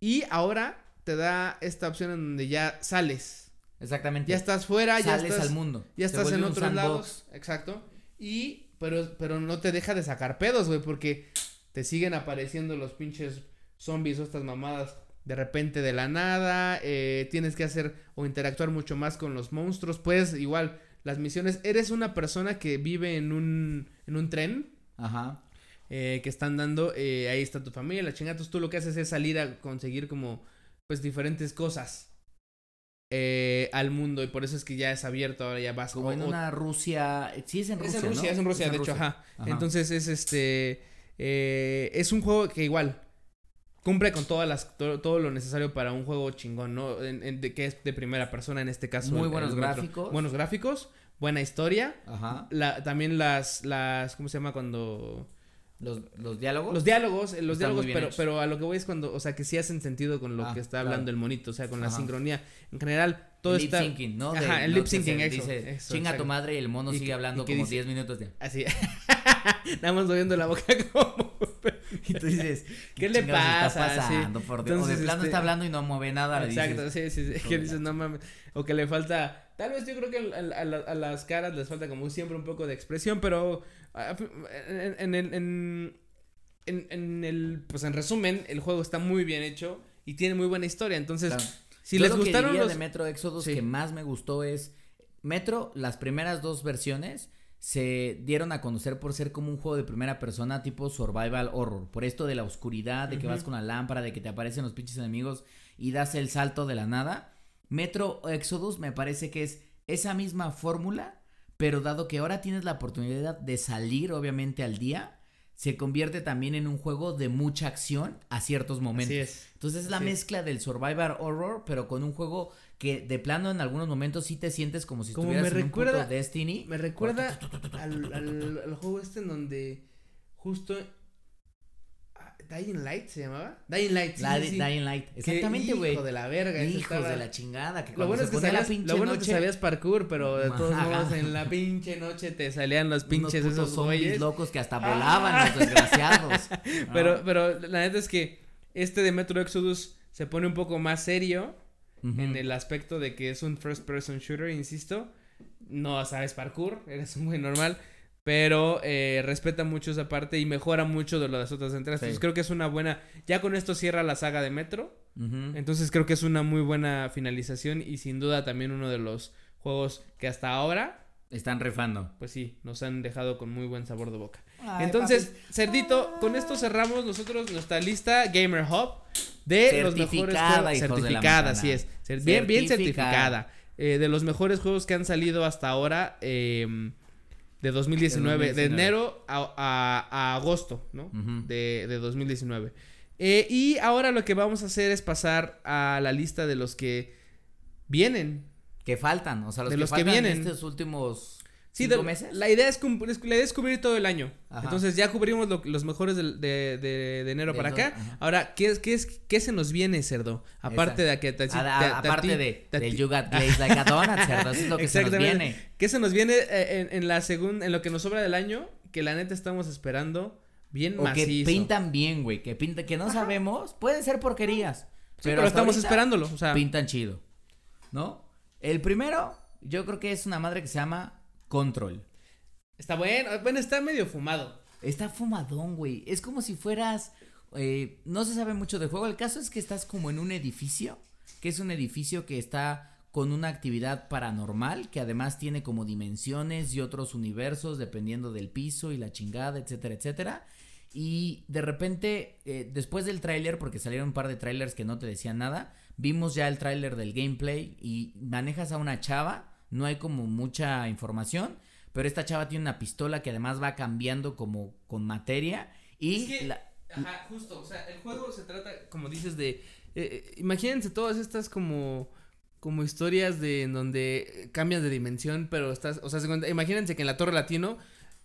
Y ahora te da esta opción en donde ya sales. Exactamente. Ya estás fuera, ya Sales estás al mundo. ya estás en otros lados. Exacto. Y, pero, pero no te deja de sacar pedos, güey, porque te siguen apareciendo los pinches zombies o estas mamadas de repente de la nada. eh, tienes que hacer o interactuar mucho más con los monstruos. Pues, igual, las misiones. Eres una persona que vive en un, en un tren. Ajá. eh, que están dando, eh, ahí está tu familia, la chingada. Tú lo que haces es salir a conseguir como, pues, diferentes cosas. eh, al mundo y por eso es que ya es abierto ahora ya vas Como o- en o- una Rusia. Sí, es en es Rusia. en Rusia, ¿no? es en Rusia, de hecho, ajá. Ajá. Entonces es este. eh, es un juego que igual cumple con todas las to- todo lo necesario para un juego chingón, ¿no? En- en- de, que es de primera persona en este caso. Muy el- buenos el gráficos. Buenos gráficos, buena historia. Ajá. La, también las, las, ¿cómo se llama? Cuando... Los, los diálogos. Los diálogos, eh, los Están diálogos, pero, hechos. pero a lo que voy es cuando, o sea, que sí hacen sentido con lo Ah, que está claro. hablando el monito, o sea, con la Ajá. sincronía. En general, todo lip está... syncing, ¿no? Ajá, el no lip syncing, eso, dice, eso, Chinga exacto. tu madre y el mono Y sigue que- hablando como dice- 10 minutos de. Así. (laughs) Nada más moviendo la boca (laughs) como... (laughs) Y tú dices, (laughs) ¿Qué le chingados pasa? Está Sí. pasando, por Dios. o Entonces, de plano este- está hablando y no mueve nada. le Exacto, dices, sí, sí, sí. Que dices, no mames. O que le falta. Tal vez yo creo que a, la- a las caras les falta como siempre un poco de expresión, pero. ah, En, en, en, en, el. Pues en resumen, el juego está muy bien hecho y tiene muy buena historia. Entonces, Claro. si Yo les lo que gustaron diría los. de Metro Exodus Sí. que más me gustó es Metro, las primeras dos versiones se dieron a conocer por ser como un juego de primera persona tipo survival horror, por esto de la oscuridad, de que vas con la lámpara, de que te aparecen los pinches enemigos y das el salto de la nada. Metro Exodus me parece que es esa misma fórmula, pero dado que ahora tienes la oportunidad de salir obviamente al día, se convierte también en un juego de mucha acción a ciertos momentos. Así es. Entonces es la mezcla del survivor horror, pero con un juego que de plano en algunos momentos sí te sientes como si Como estuvieras me en recuerda- un puto Destiny. Me recuerda al, al, al juego este en donde. Justo. ah, Dying Light se llamaba. Dying Light. sí, La. Dying Light. Exactamente, güey. Hijo de la verga. Hijos estaba- de la chingada. Que Lo bueno, es que sabías, pinche lo bueno es que noche, sabías parkour, pero de todos modos en la pinche noche te salían los pinches unos esos zombies locos que hasta Ah. volaban los desgraciados. Pero, Ah. pero la neta es que este de Metro Exodus se pone un poco más serio En el aspecto de que es un first person shooter, insisto. No sabes parkour, (laughs) eres un güey normal. Pero eh, respeta mucho esa parte y mejora mucho de las otras entregas. Sí. Entonces creo que es una buena. Ya con esto cierra la saga de Metro. Entonces creo que es una muy buena finalización y sin duda también uno de los juegos que hasta ahora, Están rifando. pues sí, nos han dejado con muy buen sabor de boca. Ay, Entonces, papi. Cerdito, con esto cerramos nosotros nuestra lista Gamer Hub de los mejores juegos. Certificada, así es. Cer- bien, bien Certificada. Eh, de los mejores juegos que han salido hasta ahora eh, de 2019, de, 2019. enero a, a- a agosto, ¿no? De 2019. Eh, y ahora lo que vamos a hacer es pasar a la lista de los que vienen. Que faltan, o sea, los De que los que faltan vienen. estos últimos Sí, cinco de- meses. La idea es, la idea es cubrir todo el año. Ajá. Entonces ya cubrimos lo- los mejores de, de- de enero para acá. ajá. Ahora, ¿qué, es, qué, es, ¿qué se nos viene, cerdo? Aparte de que aparte de, del You Got Glazed Like a Donut, cerdo, eso es lo que se nos viene. ¿Qué se nos viene eh, en, en la segunda, en lo que nos sobra del año? Que la neta estamos esperando bien O que macizo. pintan bien, güey, que pinta, que no sabemos, pueden ser porquerías. Sí, pero, hasta estamos esperándolo. O sea, Pintan chido, ¿no? El primero, yo creo que es una madre que se llama Control. está bueno. Bueno, está medio fumado. Está fumadón, güey. Es como si fueras. eh, no se sabe mucho del juego. El caso es que estás como en un edificio. Que es un edificio que está con una actividad paranormal. Que además tiene como dimensiones y otros universos. Dependiendo del piso y la chingada, etcétera, etcétera. Y de repente, eh, después del tráiler, porque salieron un par de trailers que no te decían nada, vimos ya el tráiler del gameplay y manejas a una chava, no hay como mucha información, pero esta chava tiene una pistola que además va cambiando como con materia y Es que- la- Ajá, justo. O sea, el juego se trata, como dices, de. eh, eh, imagínense todas estas como. Como historias de en donde cambias de dimensión, pero estás. O sea, imagínense que en la Torre Latino.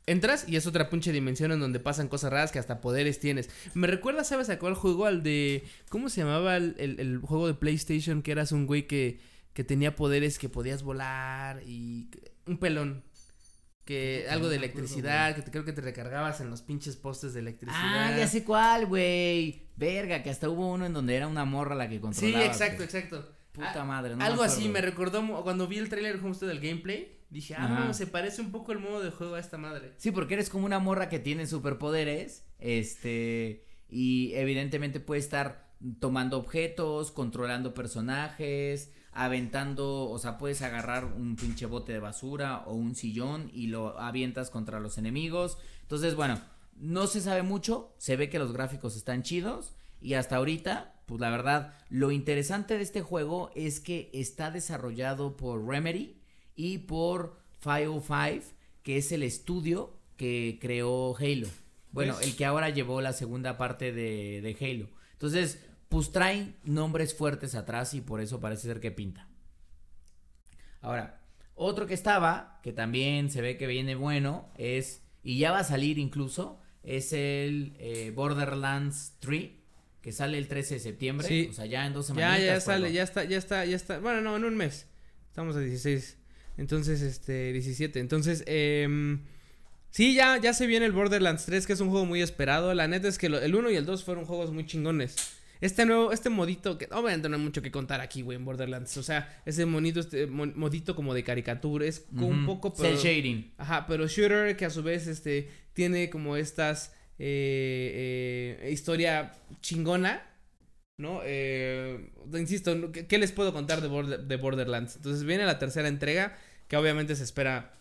Entras y es otra pinche dimensión en donde pasan cosas raras que hasta poderes tienes. Me recuerda, ¿sabes a cuál juego? Al de. ¿Cómo se llamaba el, el- el juego de PlayStation? Que eras un güey que, que tenía poderes que podías volar y. Un pelón. Que algo de electricidad, que te, creo que te recargabas en los pinches postes de electricidad. Ah, ya sé cuál, güey. Verga, que hasta hubo uno en donde era una morra la que Sí, controlaba. exacto, güey. exacto. Puta Ah, madre, no Algo me así me recordó cuando vi el tráiler justo del gameplay. Dije, ah, no, se parece un poco el modo de juego a esta madre. Sí, porque eres como una morra que tiene superpoderes, este, y evidentemente puede estar tomando objetos, controlando personajes, aventando, o sea, puedes agarrar un pinche bote de basura o un sillón y lo avientas contra los enemigos. Entonces, bueno, no se sabe mucho, se ve que los gráficos están chidos y hasta ahorita, pues la verdad, lo interesante de este juego es que está desarrollado por Remedy y por 505, que es el estudio que creó Halo. Bueno, el que ahora llevó la segunda parte de, de Halo. Entonces, pues traen nombres fuertes atrás y por eso parece ser que pinta. Ahora, otro que estaba, que también se ve que viene bueno, es, y ya va a salir incluso, es el eh, Borderlands 3, que sale el 13 de septiembre. Sí. O sea, ya en dos Ya, semanas. ya sale, ya está, ya está, ya está. Bueno, no, en un mes. Estamos a 16. Entonces, este, 17. Entonces, eh, sí, ya, ya se viene el Borderlands 3, que es un juego muy esperado. La neta es que lo- el 1 y el 2 fueron juegos muy chingones. Este nuevo, este modito, que obviamente no hay mucho que contar aquí, güey, en Borderlands. O sea, ese monito, este modito como de caricatura, es como un poco, Cell shading. Ajá, pero shooter que a su vez este tiene como estas eh, eh, historia chingona, ¿no? Eh, insisto. ¿qué, qué les puedo contar de, Border- de Borderlands? Entonces viene la tercera entrega que obviamente se espera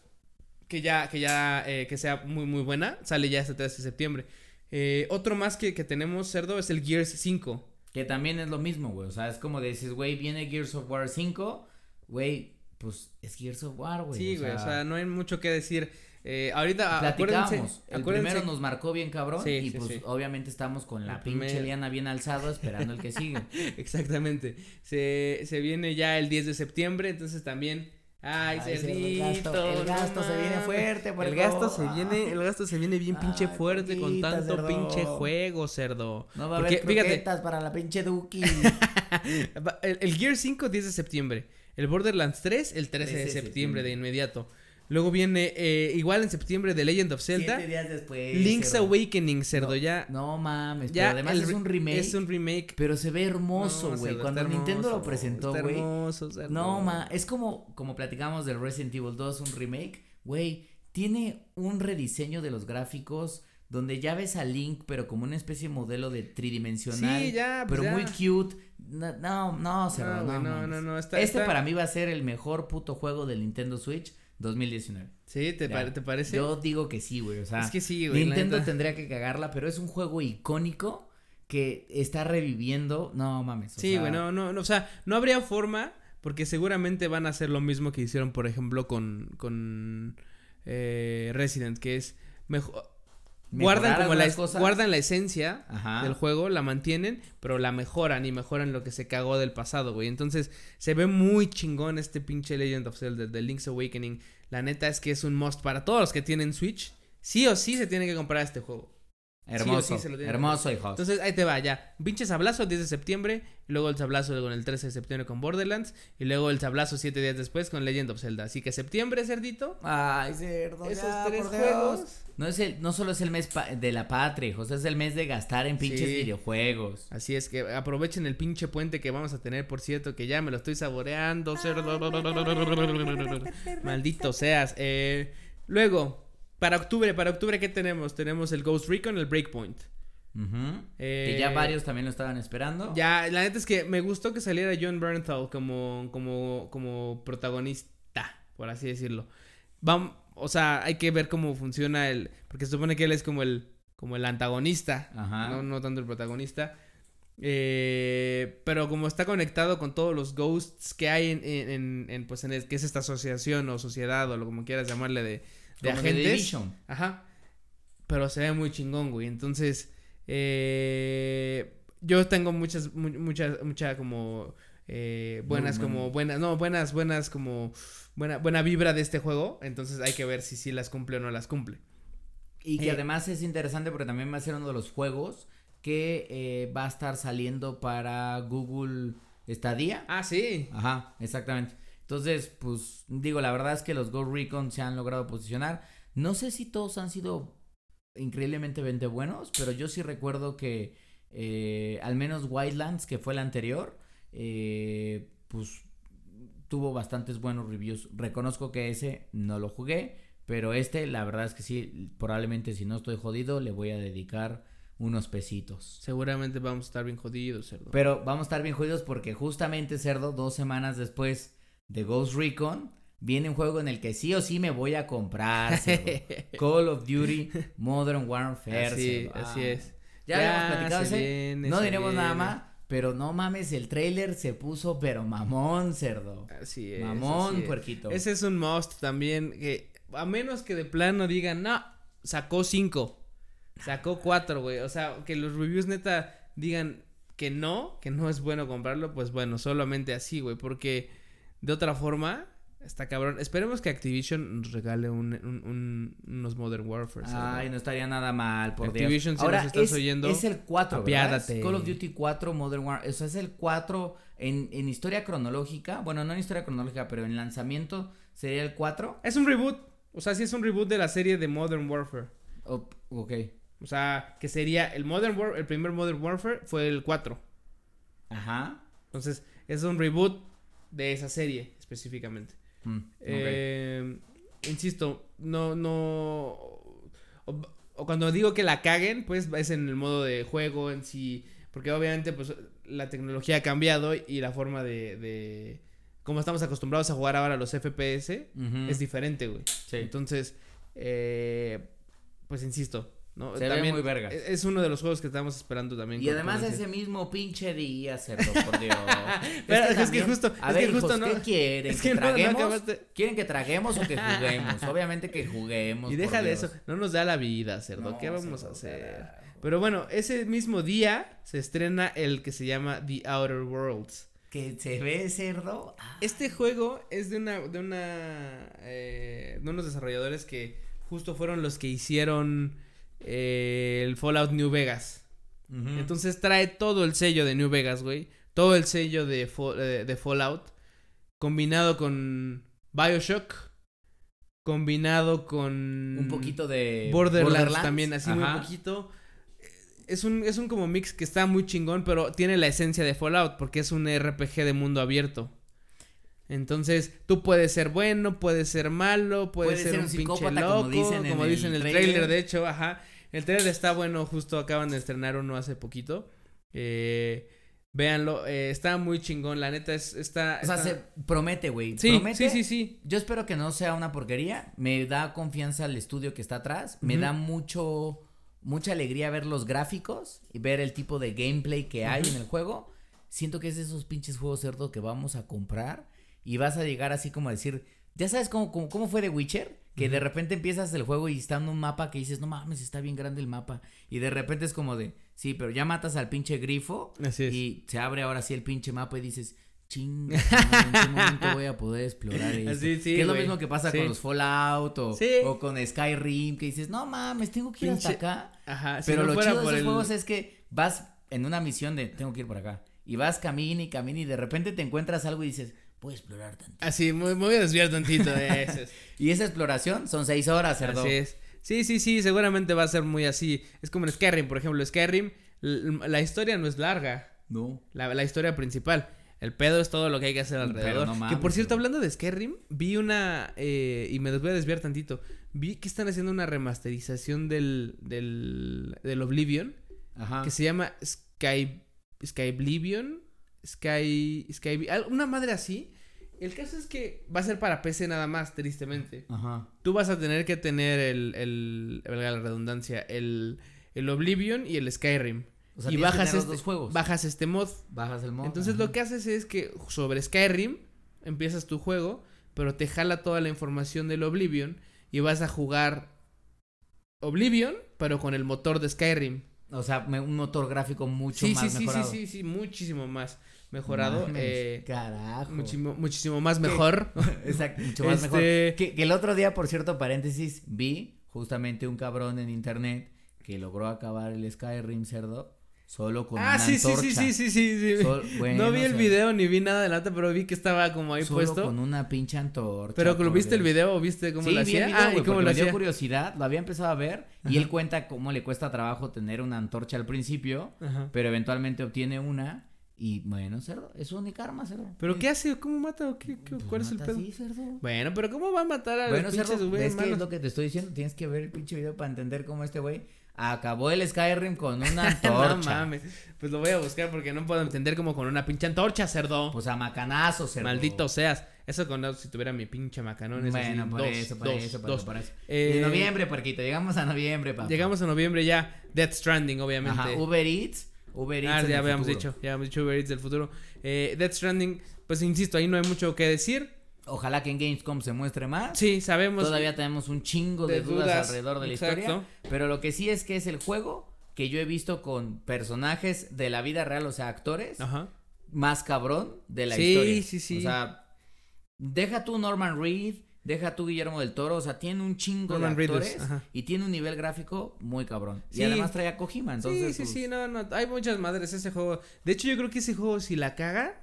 que ya que ya que sea muy muy buena, sale ya este 13 de septiembre. Otro más que, que tenemos, Cerdo, es el Gears 5. Que también es lo mismo, güey. O sea, es como dices, güey, viene Gears of War 5. Güey, pues es Gears of War, güey. sí, güey, o sea, no hay mucho que decir. Eh, ahorita, acuérdense, El acuérdense- primero nos marcó bien cabrón. Sí, y sí, pues sí. obviamente estamos con la El pinche liana bien alzado esperando el que sigue. (laughs) Exactamente. Se, se viene ya el 10 de septiembre, entonces también. Ay, Ay, cerdito. el gasto- el no se viene fuerte, El puerco. gasto se viene, el gasto se viene bien pinche Ay, fuerte con tanto cerdo. pinche juego, cerdo. No va a haber fíjate, croquetas para la pinche Duki. (laughs) el, el Gear 5 10 de septiembre, el Borderlands 3 el 13 de 13 de septiembre septiembre. de inmediato. Luego viene eh, igual en septiembre The Legend of Zelda, Siete días después. Link's cerdo. Awakening, cerdo No, ya. No mames, ya pero además el es un remake. Es un remake. Pero se ve hermoso, güey. Cuando Nintendo lo presentó, güey. hermoso, cerdo. No, ma, es como, como platicamos del Resident Evil 2, un remake, güey, tiene un rediseño de los gráficos donde ya ves a Link, pero como una especie de modelo de tridimensional. Sí, ya, pues Pero ya. muy cute. No, no, no, cerdo, No, no, no, no, no, está- Este está- para mí va a ser el mejor puto juego del Nintendo Switch 2019. Sí, ¿te, ¿te parece? Yo digo que sí, güey, o sea, es que sí, güey. Nintendo tendría que cagarla, pero es un juego icónico que está reviviendo, no mames. o Sí, güey, no, no, no, o sea, no habría forma porque seguramente van a hacer lo mismo que hicieron, por ejemplo, con, con eh, Resident, que es mejor... Guardan como la, cosas. guardan la esencia Ajá. del juego, la mantienen, pero la mejoran y mejoran lo que se cagó del pasado, güey. Entonces, se ve muy chingón este pinche Legend of Zelda de Link's Awakening. La neta es que es un must para todos los que tienen Switch. Sí o sí se tienen que comprar este juego. Hermoso, sí se lo tienen que hermoso, hijos. Entonces ahí te va, ya. Pinche sablazo el 10 de septiembre. Y luego el sablazo con el 13 de septiembre con Borderlands. Y luego el sablazo 7 días después con Legend of Zelda. Así que septiembre, cerdito. Ay, cerdo, Esos ya, tres por Dios. juegos. No es el, no solo es el mes pa- de la patria, hijos, es el mes de gastar en pinches Sí. videojuegos. Así es que aprovechen el pinche puente que vamos a tener, por cierto, que ya me lo estoy saboreando. Maldito seas. Eh, luego, para octubre, para octubre, ¿qué tenemos? Tenemos el Ghost Recon, el Breakpoint. Eh, que ya varios también lo estaban esperando. Ya, la neta es que me gustó que saliera John Bernthal como, como, como protagonista, por así decirlo. Vamos, o sea, hay que ver cómo funciona el, porque se supone que él es como el, como el antagonista, Ajá. no, no tanto el protagonista. Eh, pero como está conectado con todos los ghosts que hay en, en, en- pues en el- que es esta asociación o sociedad o lo como quieras llamarle de, de Como agentes. Ajá. Pero se ve muy chingón, güey. Entonces, eh, yo tengo muchas, mu- muchas, mucha como eh, buenas, como buenas, no, buenas, buenas, como buena, buena vibra de este juego. Entonces hay que ver si sí las cumple o no las cumple. Y que Eh. además es interesante porque también va a ser uno de los juegos que eh, va a estar saliendo para Google Stadia. Ah, sí. Ajá, exactamente. Entonces, pues digo, la verdad es que los Ghost Recon se han logrado posicionar. No sé si todos han sido increíblemente buenos, pero yo sí recuerdo que eh, al menos Wildlands, que fue el anterior, eh, pues tuvo bastantes buenos reviews. Reconozco que ese no lo jugué, pero este, la verdad es que sí, probablemente si no estoy jodido, le voy a dedicar unos pesitos. Seguramente vamos a estar bien jodidos, cerdo. Pero vamos a estar bien jodidos porque justamente, cerdo, dos semanas después de Ghost Recon, viene un juego en el que sí o sí me voy a comprar. (laughs) Call of Duty Modern Warfare. Así, así es. Ya, habíamos platicado ese. no diremos nada más. Pero no mames, el trailer se puso pero mamón, cerdo. Así es. Mamón, puerquito. Ese es un must también. Que a menos que de plano digan, no, sacó cinco. Sacó cuatro, güey. O sea, que los reviews neta digan que no, que no es bueno comprarlo, pues bueno, solamente así, güey. Porque de otra forma, está cabrón. Esperemos que Activision nos regale un, unos Modern Warfare. Ay, no estaría nada mal, por Activision, si nos estás es, oyendo. Es el 4, Call of Duty 4 Modern Warfare. O sea, es el 4 en, en historia cronológica. Bueno, no en historia cronológica, pero en lanzamiento sería el 4. Es un reboot. O sea, sí es un reboot de la serie de Modern Warfare. ok. O sea, que sería el Modern War el primer Modern Warfare fue el 4. Ajá. Entonces, es un reboot de esa serie específicamente. Mm, eh, insisto, no, no. O, cuando digo que la caguen, pues es en el modo de juego en sí. Porque obviamente, pues la tecnología ha cambiado y la forma de. de como estamos acostumbrados a jugar ahora los FPS, es diferente, güey. Entonces, eh, pues insisto, ¿no? Se también, muy verga. E-, es uno de los juegos que estamos esperando también. Y además ese mismo pinche día, cerdo, (laughs) por Dios. Pero es que, justo, a es ver, que justo no. ¿Qué quieren? ¿Que, traguemos? ¿Quieren que traguemos o que juguemos? (laughs) Obviamente que juguemos. Y deja de eso, no nos da la vida, cerdo. ¿Qué vamos a hacer? Pero bueno, ese mismo día se estrena el que se llama The Outer Worlds. Que se ve cerdo. Este juego es de una, de una, eh, de unos desarrolladores que justo fueron los que hicieron eh, el Fallout New Vegas. Entonces trae todo el sello de New Vegas, güey. Todo el sello de, eh, de, Fallout. Combinado con Bioshock. Combinado con... Un poquito de... Borderlands, también, así muy poquito. Es un, es un como mix que está muy chingón, pero tiene la esencia de Fallout porque es un RPG de mundo abierto. Entonces, tú puedes ser bueno, puedes ser malo, puedes, ser, un, pinche loco, como dicen, en, el, trailer. de hecho, ajá. El trailer está bueno, justo acaban de estrenar uno hace poquito. Eh, véanlo, eh, está muy chingón, la neta es, está... O sea, se promete, güey. Sí, promete. sí, sí, sí. Yo espero que no sea una porquería, me da confianza el estudio que está atrás, me da mucho, mucha alegría ver los gráficos y ver el tipo de gameplay que hay en el juego. Siento que es de esos pinches juegos cerdos que vamos a comprar y vas a llegar así como a decir, ya sabes cómo, cómo, fue de Witcher, que de repente empiezas el juego y está en un mapa que dices, no mames, está bien grande el mapa. Y de repente es como de, sí, pero ya matas al pinche grifo y se abre ahora sí el pinche mapa y dices, ching, (laughs) ¿en qué momento voy a poder explorar esto? Sí, que es lo mismo que pasa con los Fallout o, con Skyrim, que dices, no mames, tengo que ir hasta acá. Ajá, pero lo chido de esos juegos es que vas en una misión de, tengo que ir por acá. Y vas camina y camina y de repente te encuentras algo y dices, voy a explorar tantito. Así, muy, muy desviar tantito de (laughs) eso. y esa exploración son seis horas, cerdo. Así es. Sí, sí, sí, seguramente va a ser muy así. Es como en Skyrim, por ejemplo. Skyrim, la historia no es larga. No. La, historia principal. El pedo es todo lo que hay que hacer alrededor. que por cierto, hablando de Skyrim, vi una. Eh, y me voy a desviar tantito. Vi que están haciendo una remasterización del. del. del Oblivion. Ajá. Que se llama Sky. Sky Oblivion. Sky. Sky. Una madre así. El caso es que va a ser para PC nada más, tristemente. Ajá. Tú vas a tener que tener el, el, la redundancia, el, el Oblivion y el Skyrim. O sea, y bajas este, dos juegos. bajas este mod. Bajas el mod. Entonces lo que haces es que sobre Skyrim empiezas tu juego, pero te jala toda la información del Oblivion y vas a jugar Oblivion, pero con el motor de Skyrim. O sea, un motor gráfico mucho más sí, mejorado. Sí, sí, sí, sí, muchísimo más mejorado. eh, carajo. Muchísimo, muchísimo más mejor. (laughs) Exacto, mucho más mejor. Este que, el otro día, por cierto, paréntesis, vi justamente un cabrón en internet que logró acabar el Skyrim cerdo solo con ah, una sí, antorcha. sí, sí, sí, sí, sí. Sol- no bueno, vi el o sea, video ni vi nada adelante, pero vi que estaba como ahí Solo puesto. con una pinche antorcha. Pero ¿lo viste el video o viste cómo sí, el hacía? video, ah, ¿y cómo lo me dio hacía? curiosidad, lo había empezado a ver y él cuenta cómo le cuesta trabajo tener una antorcha al principio, Ajá. pero eventualmente obtiene una y bueno, cerdo, es su única arma, cerdo. ¿Pero qué hace? ¿Cómo mata? ¿O qué, qué- Pues ¿Cuál es el pedo? así, cerdo. Bueno, pero ¿cómo va a matar a Bueno, los pinches cerdo, güey, es que es lo que te estoy diciendo, tienes que ver el pinche video para entender cómo este güey acabó el Skyrim con una (laughs) antorcha. no mames. Pues lo voy a buscar porque no puedo entender como con una pinche antorcha, cerdo. Pues a macanazo, cerdo. Maldito seas. Eso con si tuviera mi pinche macanón. Bueno, por dos, eso, por dos, eso, por dos. eso, por eso. Eh, En noviembre, puerquito, llegamos a noviembre, papá. Llegamos a noviembre ya. Death Stranding, obviamente. Ajá, Uber Eats, Uber Eats Ah, ya habíamos futuro. dicho, ya habíamos dicho Uber Eats del futuro. Eh, Death Stranding, pues insisto, ahí no hay mucho que decir. Ojalá que en Gamescom se muestre más. Sí, sabemos. Todavía tenemos un chingo de, de dudas, dudas, alrededor de la exacto. historia. Pero lo que sí es que es el juego que yo he visto con personajes de la vida real, o sea, actores, Ajá. más cabrón de la Sí, historia. sí, sí. O sea, deja tú Norman Reed, deja tú Guillermo del Toro, o sea, tiene un chingo Norman de actores y tiene un nivel gráfico muy cabrón. Sí. Y además trae a Kojima, entonces sí, sí, pues, sí, no, no, hay muchas madres ese juego. De hecho, yo creo que ese juego, si la caga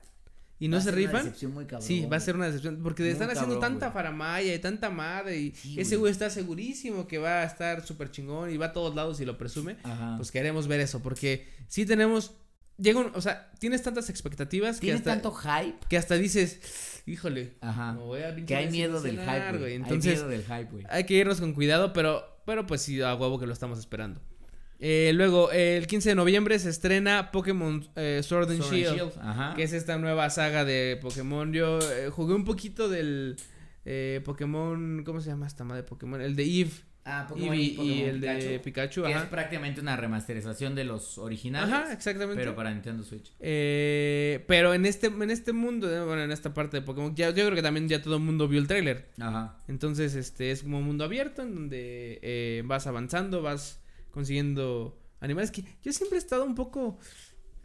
y no va se ser una rifan, decepción muy cabrón, sí, va a ser una decepción. Porque Muy están haciendo tanta güey. faramaya y tanta madre. Y Sí, ese güey. está segurísimo que va a estar súper chingón y va a todos lados y lo presume. Ajá. Pues queremos ver eso. Porque sí tenemos. Llega un, o sea, tienes tantas expectativas que hasta, tanto hype. que hasta dices, híjole, Ajá. voy a Que hay miedo del hype, güey. Entonces, hay miedo del hype, güey. hay que irnos con cuidado, pero, pero pues sí, a huevo que lo estamos esperando. Eh, luego, eh, el 15 de noviembre se estrena Pokémon eh, Sword and Sword and Shield, Ajá. que es esta nueva saga de Pokémon. Yo eh, jugué un poquito del eh, Pokémon, ¿cómo se llama esta madre de Pokémon? El de Eve, Ah, Pokémon, y Pokémon el de Pikachu, que es prácticamente una remasterización de los originales. Ajá, exactamente. Pero para Nintendo Switch. Eh, pero en este, en este mundo, eh, bueno, en esta parte de Pokémon, ya, yo creo que también ya todo el mundo vio el tráiler. Ajá. Entonces, este es como un mundo abierto en donde eh, vas avanzando, vas consiguiendo animales que yo siempre he estado un poco,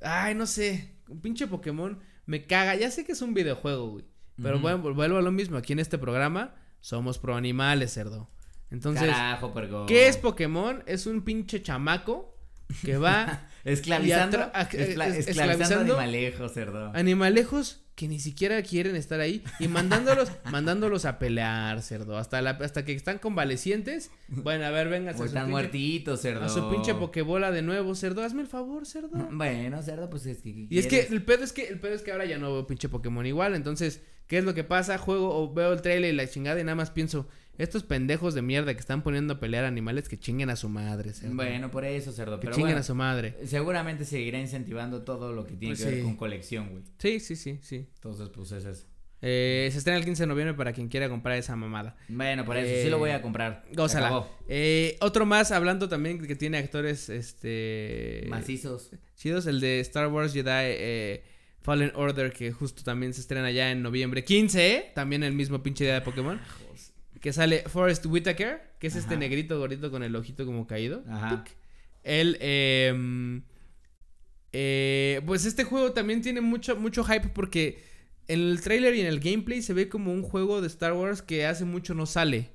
ay, no sé, un pinche Pokémon me caga. Ya sé que es un videojuego, güey, pero bueno, vuelvo a lo mismo. Aquí en este programa somos pro animales, cerdo. Entonces, Carajo, pergo. ¿qué es Pokémon? Es un pinche chamaco que va (laughs) Esclavizando. a- escla- es- esclavizando animalejos, cerdo. animalejos que ni siquiera quieren estar ahí y mandándolos, (laughs) mandándolos a pelear, cerdo, hasta la, hasta que están convalecientes. Bueno, a ver, venga, están muertitos, cerdo. a su pinche pokebola de nuevo, cerdo, hazme el favor, cerdo. Bueno, cerdo, pues es que. Y es que el pedo es que el pedo es que ahora ya no veo pinche Pokémon igual, entonces, ¿qué es lo que pasa? Juego o veo el trailer y la chingada y nada más pienso, estos pendejos de mierda que están poniendo a pelear animales que chinguen a su madre, cerdo. Bueno, por eso, cerdo. que Pero chinguen bueno, a su madre. seguramente seguirá incentivando todo lo que tiene Pues que ver con colección, güey. Sí, sí, sí, sí. Entonces, pues es eso. Eh, se estrena el 15 de noviembre para quien quiera comprar esa mamada. Bueno, por eso Eh, sí lo voy a comprar. Gózala. Eh, otro más, hablando también que tiene actores, este... Macizos. Chidos, el de Star Wars Jedi eh, Fallen Order, que justo también se estrena ya en noviembre 15, ¿eh? También el mismo pinche día de Pokémon. Que sale Forrest Whitaker, que es este negrito gordito con el ojito como caído. Ajá. Él, eh, eh, pues este juego también tiene mucho, mucho hype porque en el trailer y en el gameplay se ve como un juego de Star Wars que hace mucho no sale.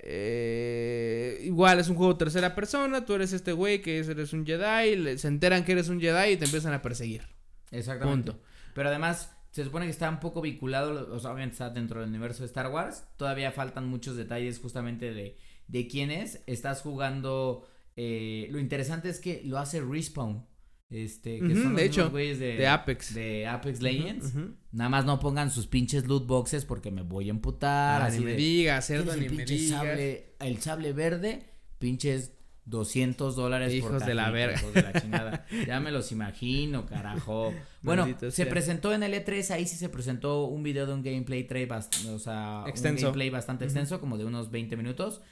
Eh, igual es un juego tercera persona, tú eres este güey que es- eres un Jedi, se enteran que eres un Jedi y te empiezan a perseguir. Exactamente. Punto. Pero además, se supone que está un poco vinculado, o sea, obviamente está dentro del universo de Star Wars. Todavía faltan muchos detalles justamente de, de quién es. Estás jugando. eh, lo interesante es que lo hace Respawn. Este, que son los de hecho, güeyes de, de Apex. de Apex Legends. Nada más no pongan sus pinches loot boxes porque me voy a emputar. Ah, así ni me digas, cerdo, "¿Quieres el ni me pinche digas. sable, el sable verde, pinches 200 dólares por Hijos de la verga. hijos de la chingada. ya me los imagino, carajo. (laughs) Bueno, Maldito se sea. presentó en el E3, ahí sí se presentó un video de un gameplay tray o sea, Extenso. un gameplay bastante extenso, como de unos 20 minutos.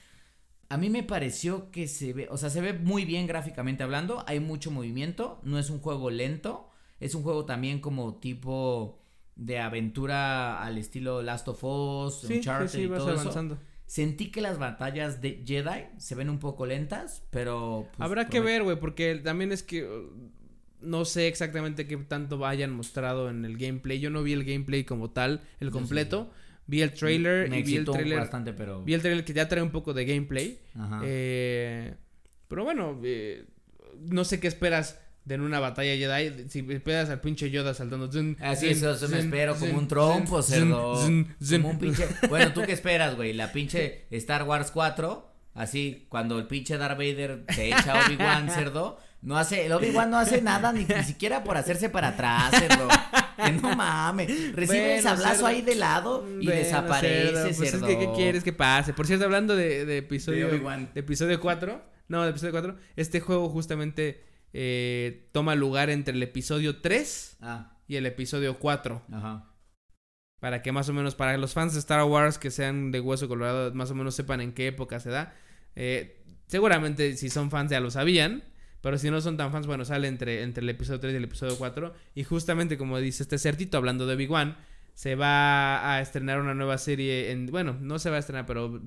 A mí me pareció que se ve, o sea, se ve muy bien gráficamente hablando, hay mucho movimiento, no es un juego lento, es un juego también como tipo de aventura al estilo Last of Us, Sí, Uncharted sí, y vas todo eso. Sentí que las batallas de Jedi se ven un poco lentas, pero pues, Habrá que ver, güey, porque también es que uh, no sé exactamente qué tanto hayan mostrado en el gameplay. Yo no vi el gameplay como tal, el completo. Vi el trailer me y vi el trailer. bastante, pero Vi el trailer que ya trae un poco de gameplay. Ajá. Eh, pero bueno, eh, no sé qué esperas de en una batalla Jedi, si pegas al pinche Yoda saltando. zun, Así zun, eso, me zun, espero como un trompo, cerdo. Como un pinche. (laughs) Bueno, ¿tú qué esperas, güey? La pinche Star Wars 4. Así, cuando el pinche Darth Vader se echa a Obi-Wan, cerdo. No hace, el Obi-Wan no hace nada, ni, ni siquiera por hacerse para atrás, cerdo. Que no mames. Recibe el Bueno, sablazo cerdo. ahí de lado y Bueno, desaparece, cerdo, pues cerdo. es que, ¿qué quieres que pase? Por cierto, hablando de, de episodio, De de, episodio 4, no, de episodio 4, este juego justamente eh, toma lugar entre el episodio 3 Ah, y el episodio 4. ajá. Para que más o menos, para los fans de Star Wars que sean de Hueso Colorado, más o menos sepan en qué época se da. Eh, seguramente si son fans ya lo sabían. Pero si no son tan fans, bueno, sale entre, entre el episodio 3 y el episodio 4. Y justamente como dice este certito, hablando de Obi-Wan, se va a estrenar una nueva serie. En, bueno, no se va a estrenar, pero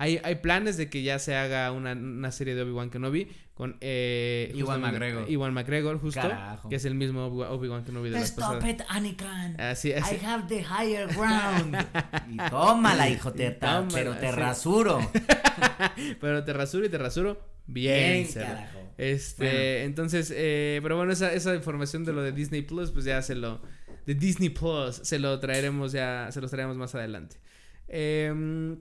hay, hay planes de que ya se haga una, una serie de Obi-Wan Kenobi con eh, justamente- McGregor. Ewan McGregor, justo. Carajo. Que es el mismo Obi- Obi-Wan Kenobi de la Stop pasada. it, Anakin. Así, así. I have the higher ground. (laughs) y tómala, hijo, te, Tómala, pero te sí. rasuro. (laughs) Pero te rasuro y te rasuro bien, cerdo. carajo. Este, Bueno. entonces, eh, pero bueno, esa, esa información de lo de Disney Plus, pues ya se lo, de Disney Plus, se lo traeremos ya, se los traeremos más adelante. Em,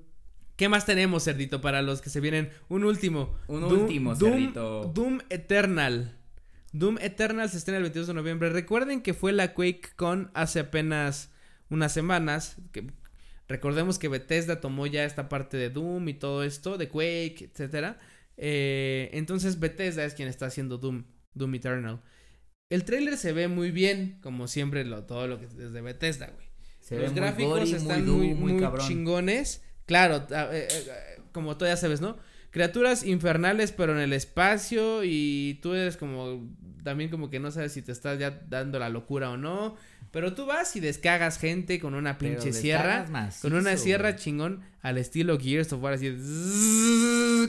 ¿Qué más tenemos, cerdito, para los que se vienen? Un último. Un último, Doom, cerdito. Doom Eternal. Doom Eternal se estrena el 22 de noviembre. Recuerden que fue la Quake Con hace apenas unas semanas. Que, recordemos que Bethesda tomó ya esta parte de Doom y todo esto, de Quake, etcétera. Eh, entonces Bethesda es quien está haciendo Doom, Doom Eternal. El tráiler se ve muy bien, como siempre lo, todo lo que es de Bethesda, güey. Se Los ve muy gráficos gory, están muy, muy, muy muy. Claro, como tú ya sabes, ¿no? Criaturas infernales, pero en el espacio. Y tú eres como. También como que no sabes si te estás ya dando la locura o no. Pero tú vas y descagas gente con una pinche sierra. macizo, Con una sierra güey. chingón al estilo Gears of War, así.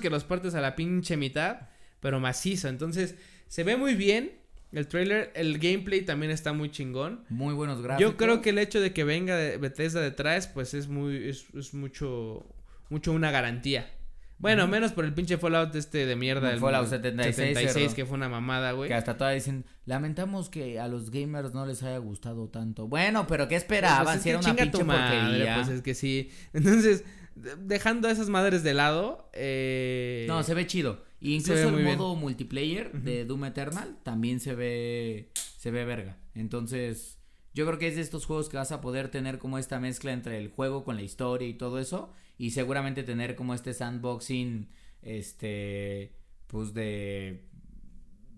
Que los partes a la pinche mitad. Pero macizo. Entonces, se ve muy bien. El trailer, el gameplay también está muy chingón. Muy buenos gráficos. Yo creo que el hecho de que venga de Bethesda detrás, pues es muy, es, es mucho, mucho una garantía. Bueno, menos por el pinche Fallout este de mierda. El Fallout 76, cerdo. que fue una mamada, güey. Que hasta todavía dicen, lamentamos que a los gamers no les haya gustado tanto. Bueno, pero ¿qué esperaban? Pues es si era una pinche tu madre, porquería. Pues es que sí. (laughs) Entonces, de- dejando a esas madres de lado, eh... No, se ve chido. Y incluso el bien. modo multiplayer de Doom Eternal también se ve se ve verga. Entonces, yo creo que es de estos juegos que vas a poder tener como esta mezcla entre el juego con la historia y todo eso y seguramente tener como este sandboxing este pues de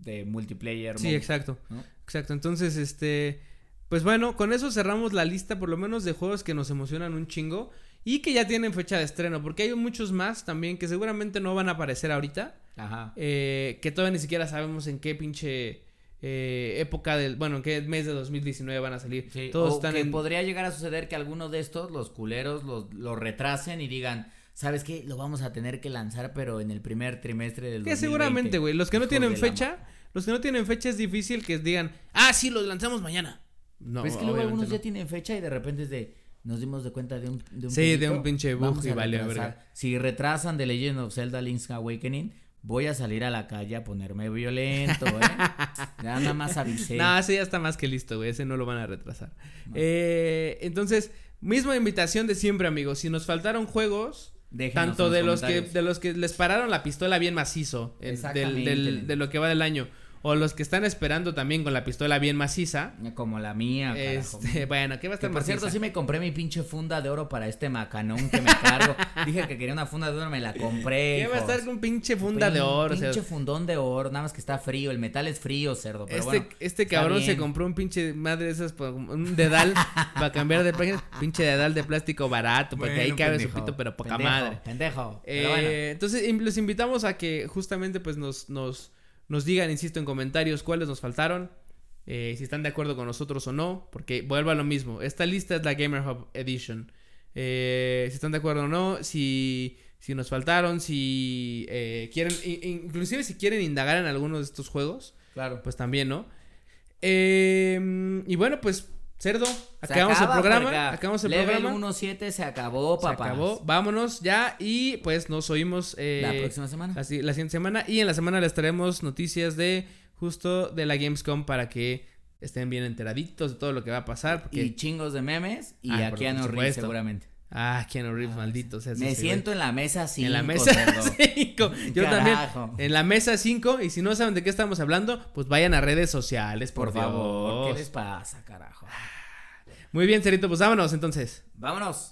de multiplayer. Sí, mode, exacto. ¿no? Exacto. Entonces, este. Pues bueno, con eso cerramos la lista, por lo menos, de juegos que nos emocionan un chingo. Y que ya tienen fecha de estreno. Porque hay muchos más también que seguramente no van a aparecer ahorita. Ajá. eh, que todavía ni siquiera sabemos en qué pinche eh, época del. Bueno, en qué mes de 2019 van a salir. Sí, Todos o están que en. podría llegar a suceder que alguno de estos, los culeros, los, los retrasen y digan, ¿sabes qué? Lo vamos a tener que lanzar, pero en el primer trimestre del Que 2020". seguramente, güey. Los que no tienen la fecha. Los que no tienen fecha es difícil que digan. Ah, sí, los lanzamos mañana. No, Pero es que luego algunos no. ya tienen fecha y de repente es de. Nos dimos de cuenta de un. De un Sí, de un pinche bug y verga. Si retrasan The Legend of Zelda Link's Awakening, voy a salir a la calle a ponerme violento, ¿eh? (laughs) ya nada más avisé. No, ese ya está más que listo, güey. Ese no lo van a retrasar. No. Eh, entonces, misma invitación de siempre, amigos. Si nos faltaron juegos, Déjenos tanto de los que de los que les pararon la pistola bien macizo eh, del- de lo que va del año, o los que están esperando también con la pistola bien maciza. Como la mía, carajo. Este, (laughs) bueno, ¿qué va a Que estar por cierto, sí me compré mi pinche funda de oro para este macanón que me cargo. (laughs) Dije que quería una funda de oro, me la compré. ¿Qué va a estar con pinche funda de oro? o sea, Pinche fundón de oro, nada más que está frío. El metal es frío, cerdo. Pero este, bueno, este cabrón se compró un pinche madre de esas, por- un dedal (laughs) para cambiar de página. Pinche dedal de plástico barato, porque ahí cabe pendejo, su pito, pero poca pendejo, madre. Pendejo. Eh, bueno. Entonces los invitamos a que justamente pues nos, nos, nos digan, insisto, en comentarios cuáles nos faltaron, eh, si están de acuerdo con nosotros o no, porque vuelvo a lo mismo, esta lista es la Gamer Hub Edition. Eh, si están de acuerdo o no, si, si nos faltaron, si eh, quieren, inclusive si quieren indagar en alguno de estos juegos, Claro. pues también, ¿no? Eh, y bueno, pues, cerdo, Se acabamos acaba, el programa, acabamos el Level programa. 1.7 se acabó, Se papá. acabó, vámonos ya y pues nos oímos eh, La próxima semana. Así, la siguiente semana. Y en la semana les traemos noticias de justo de la Gamescom para que estén bien enteraditos de todo lo que va a pasar. Porque... Y chingos de memes y Ah, a Keanu Reeves seguramente. Ah, Keanu Reeves, Ah, maldito sea. Me siento güey. en la mesa 5. (laughs) en la mesa 5. Yo Carajo. también. En la mesa 5. Y si no saben de qué estamos hablando, pues vayan a redes sociales, por, Por favor. ¿qué les pasa, carajo? Muy bien, Cerito, pues vámonos entonces. Vámonos.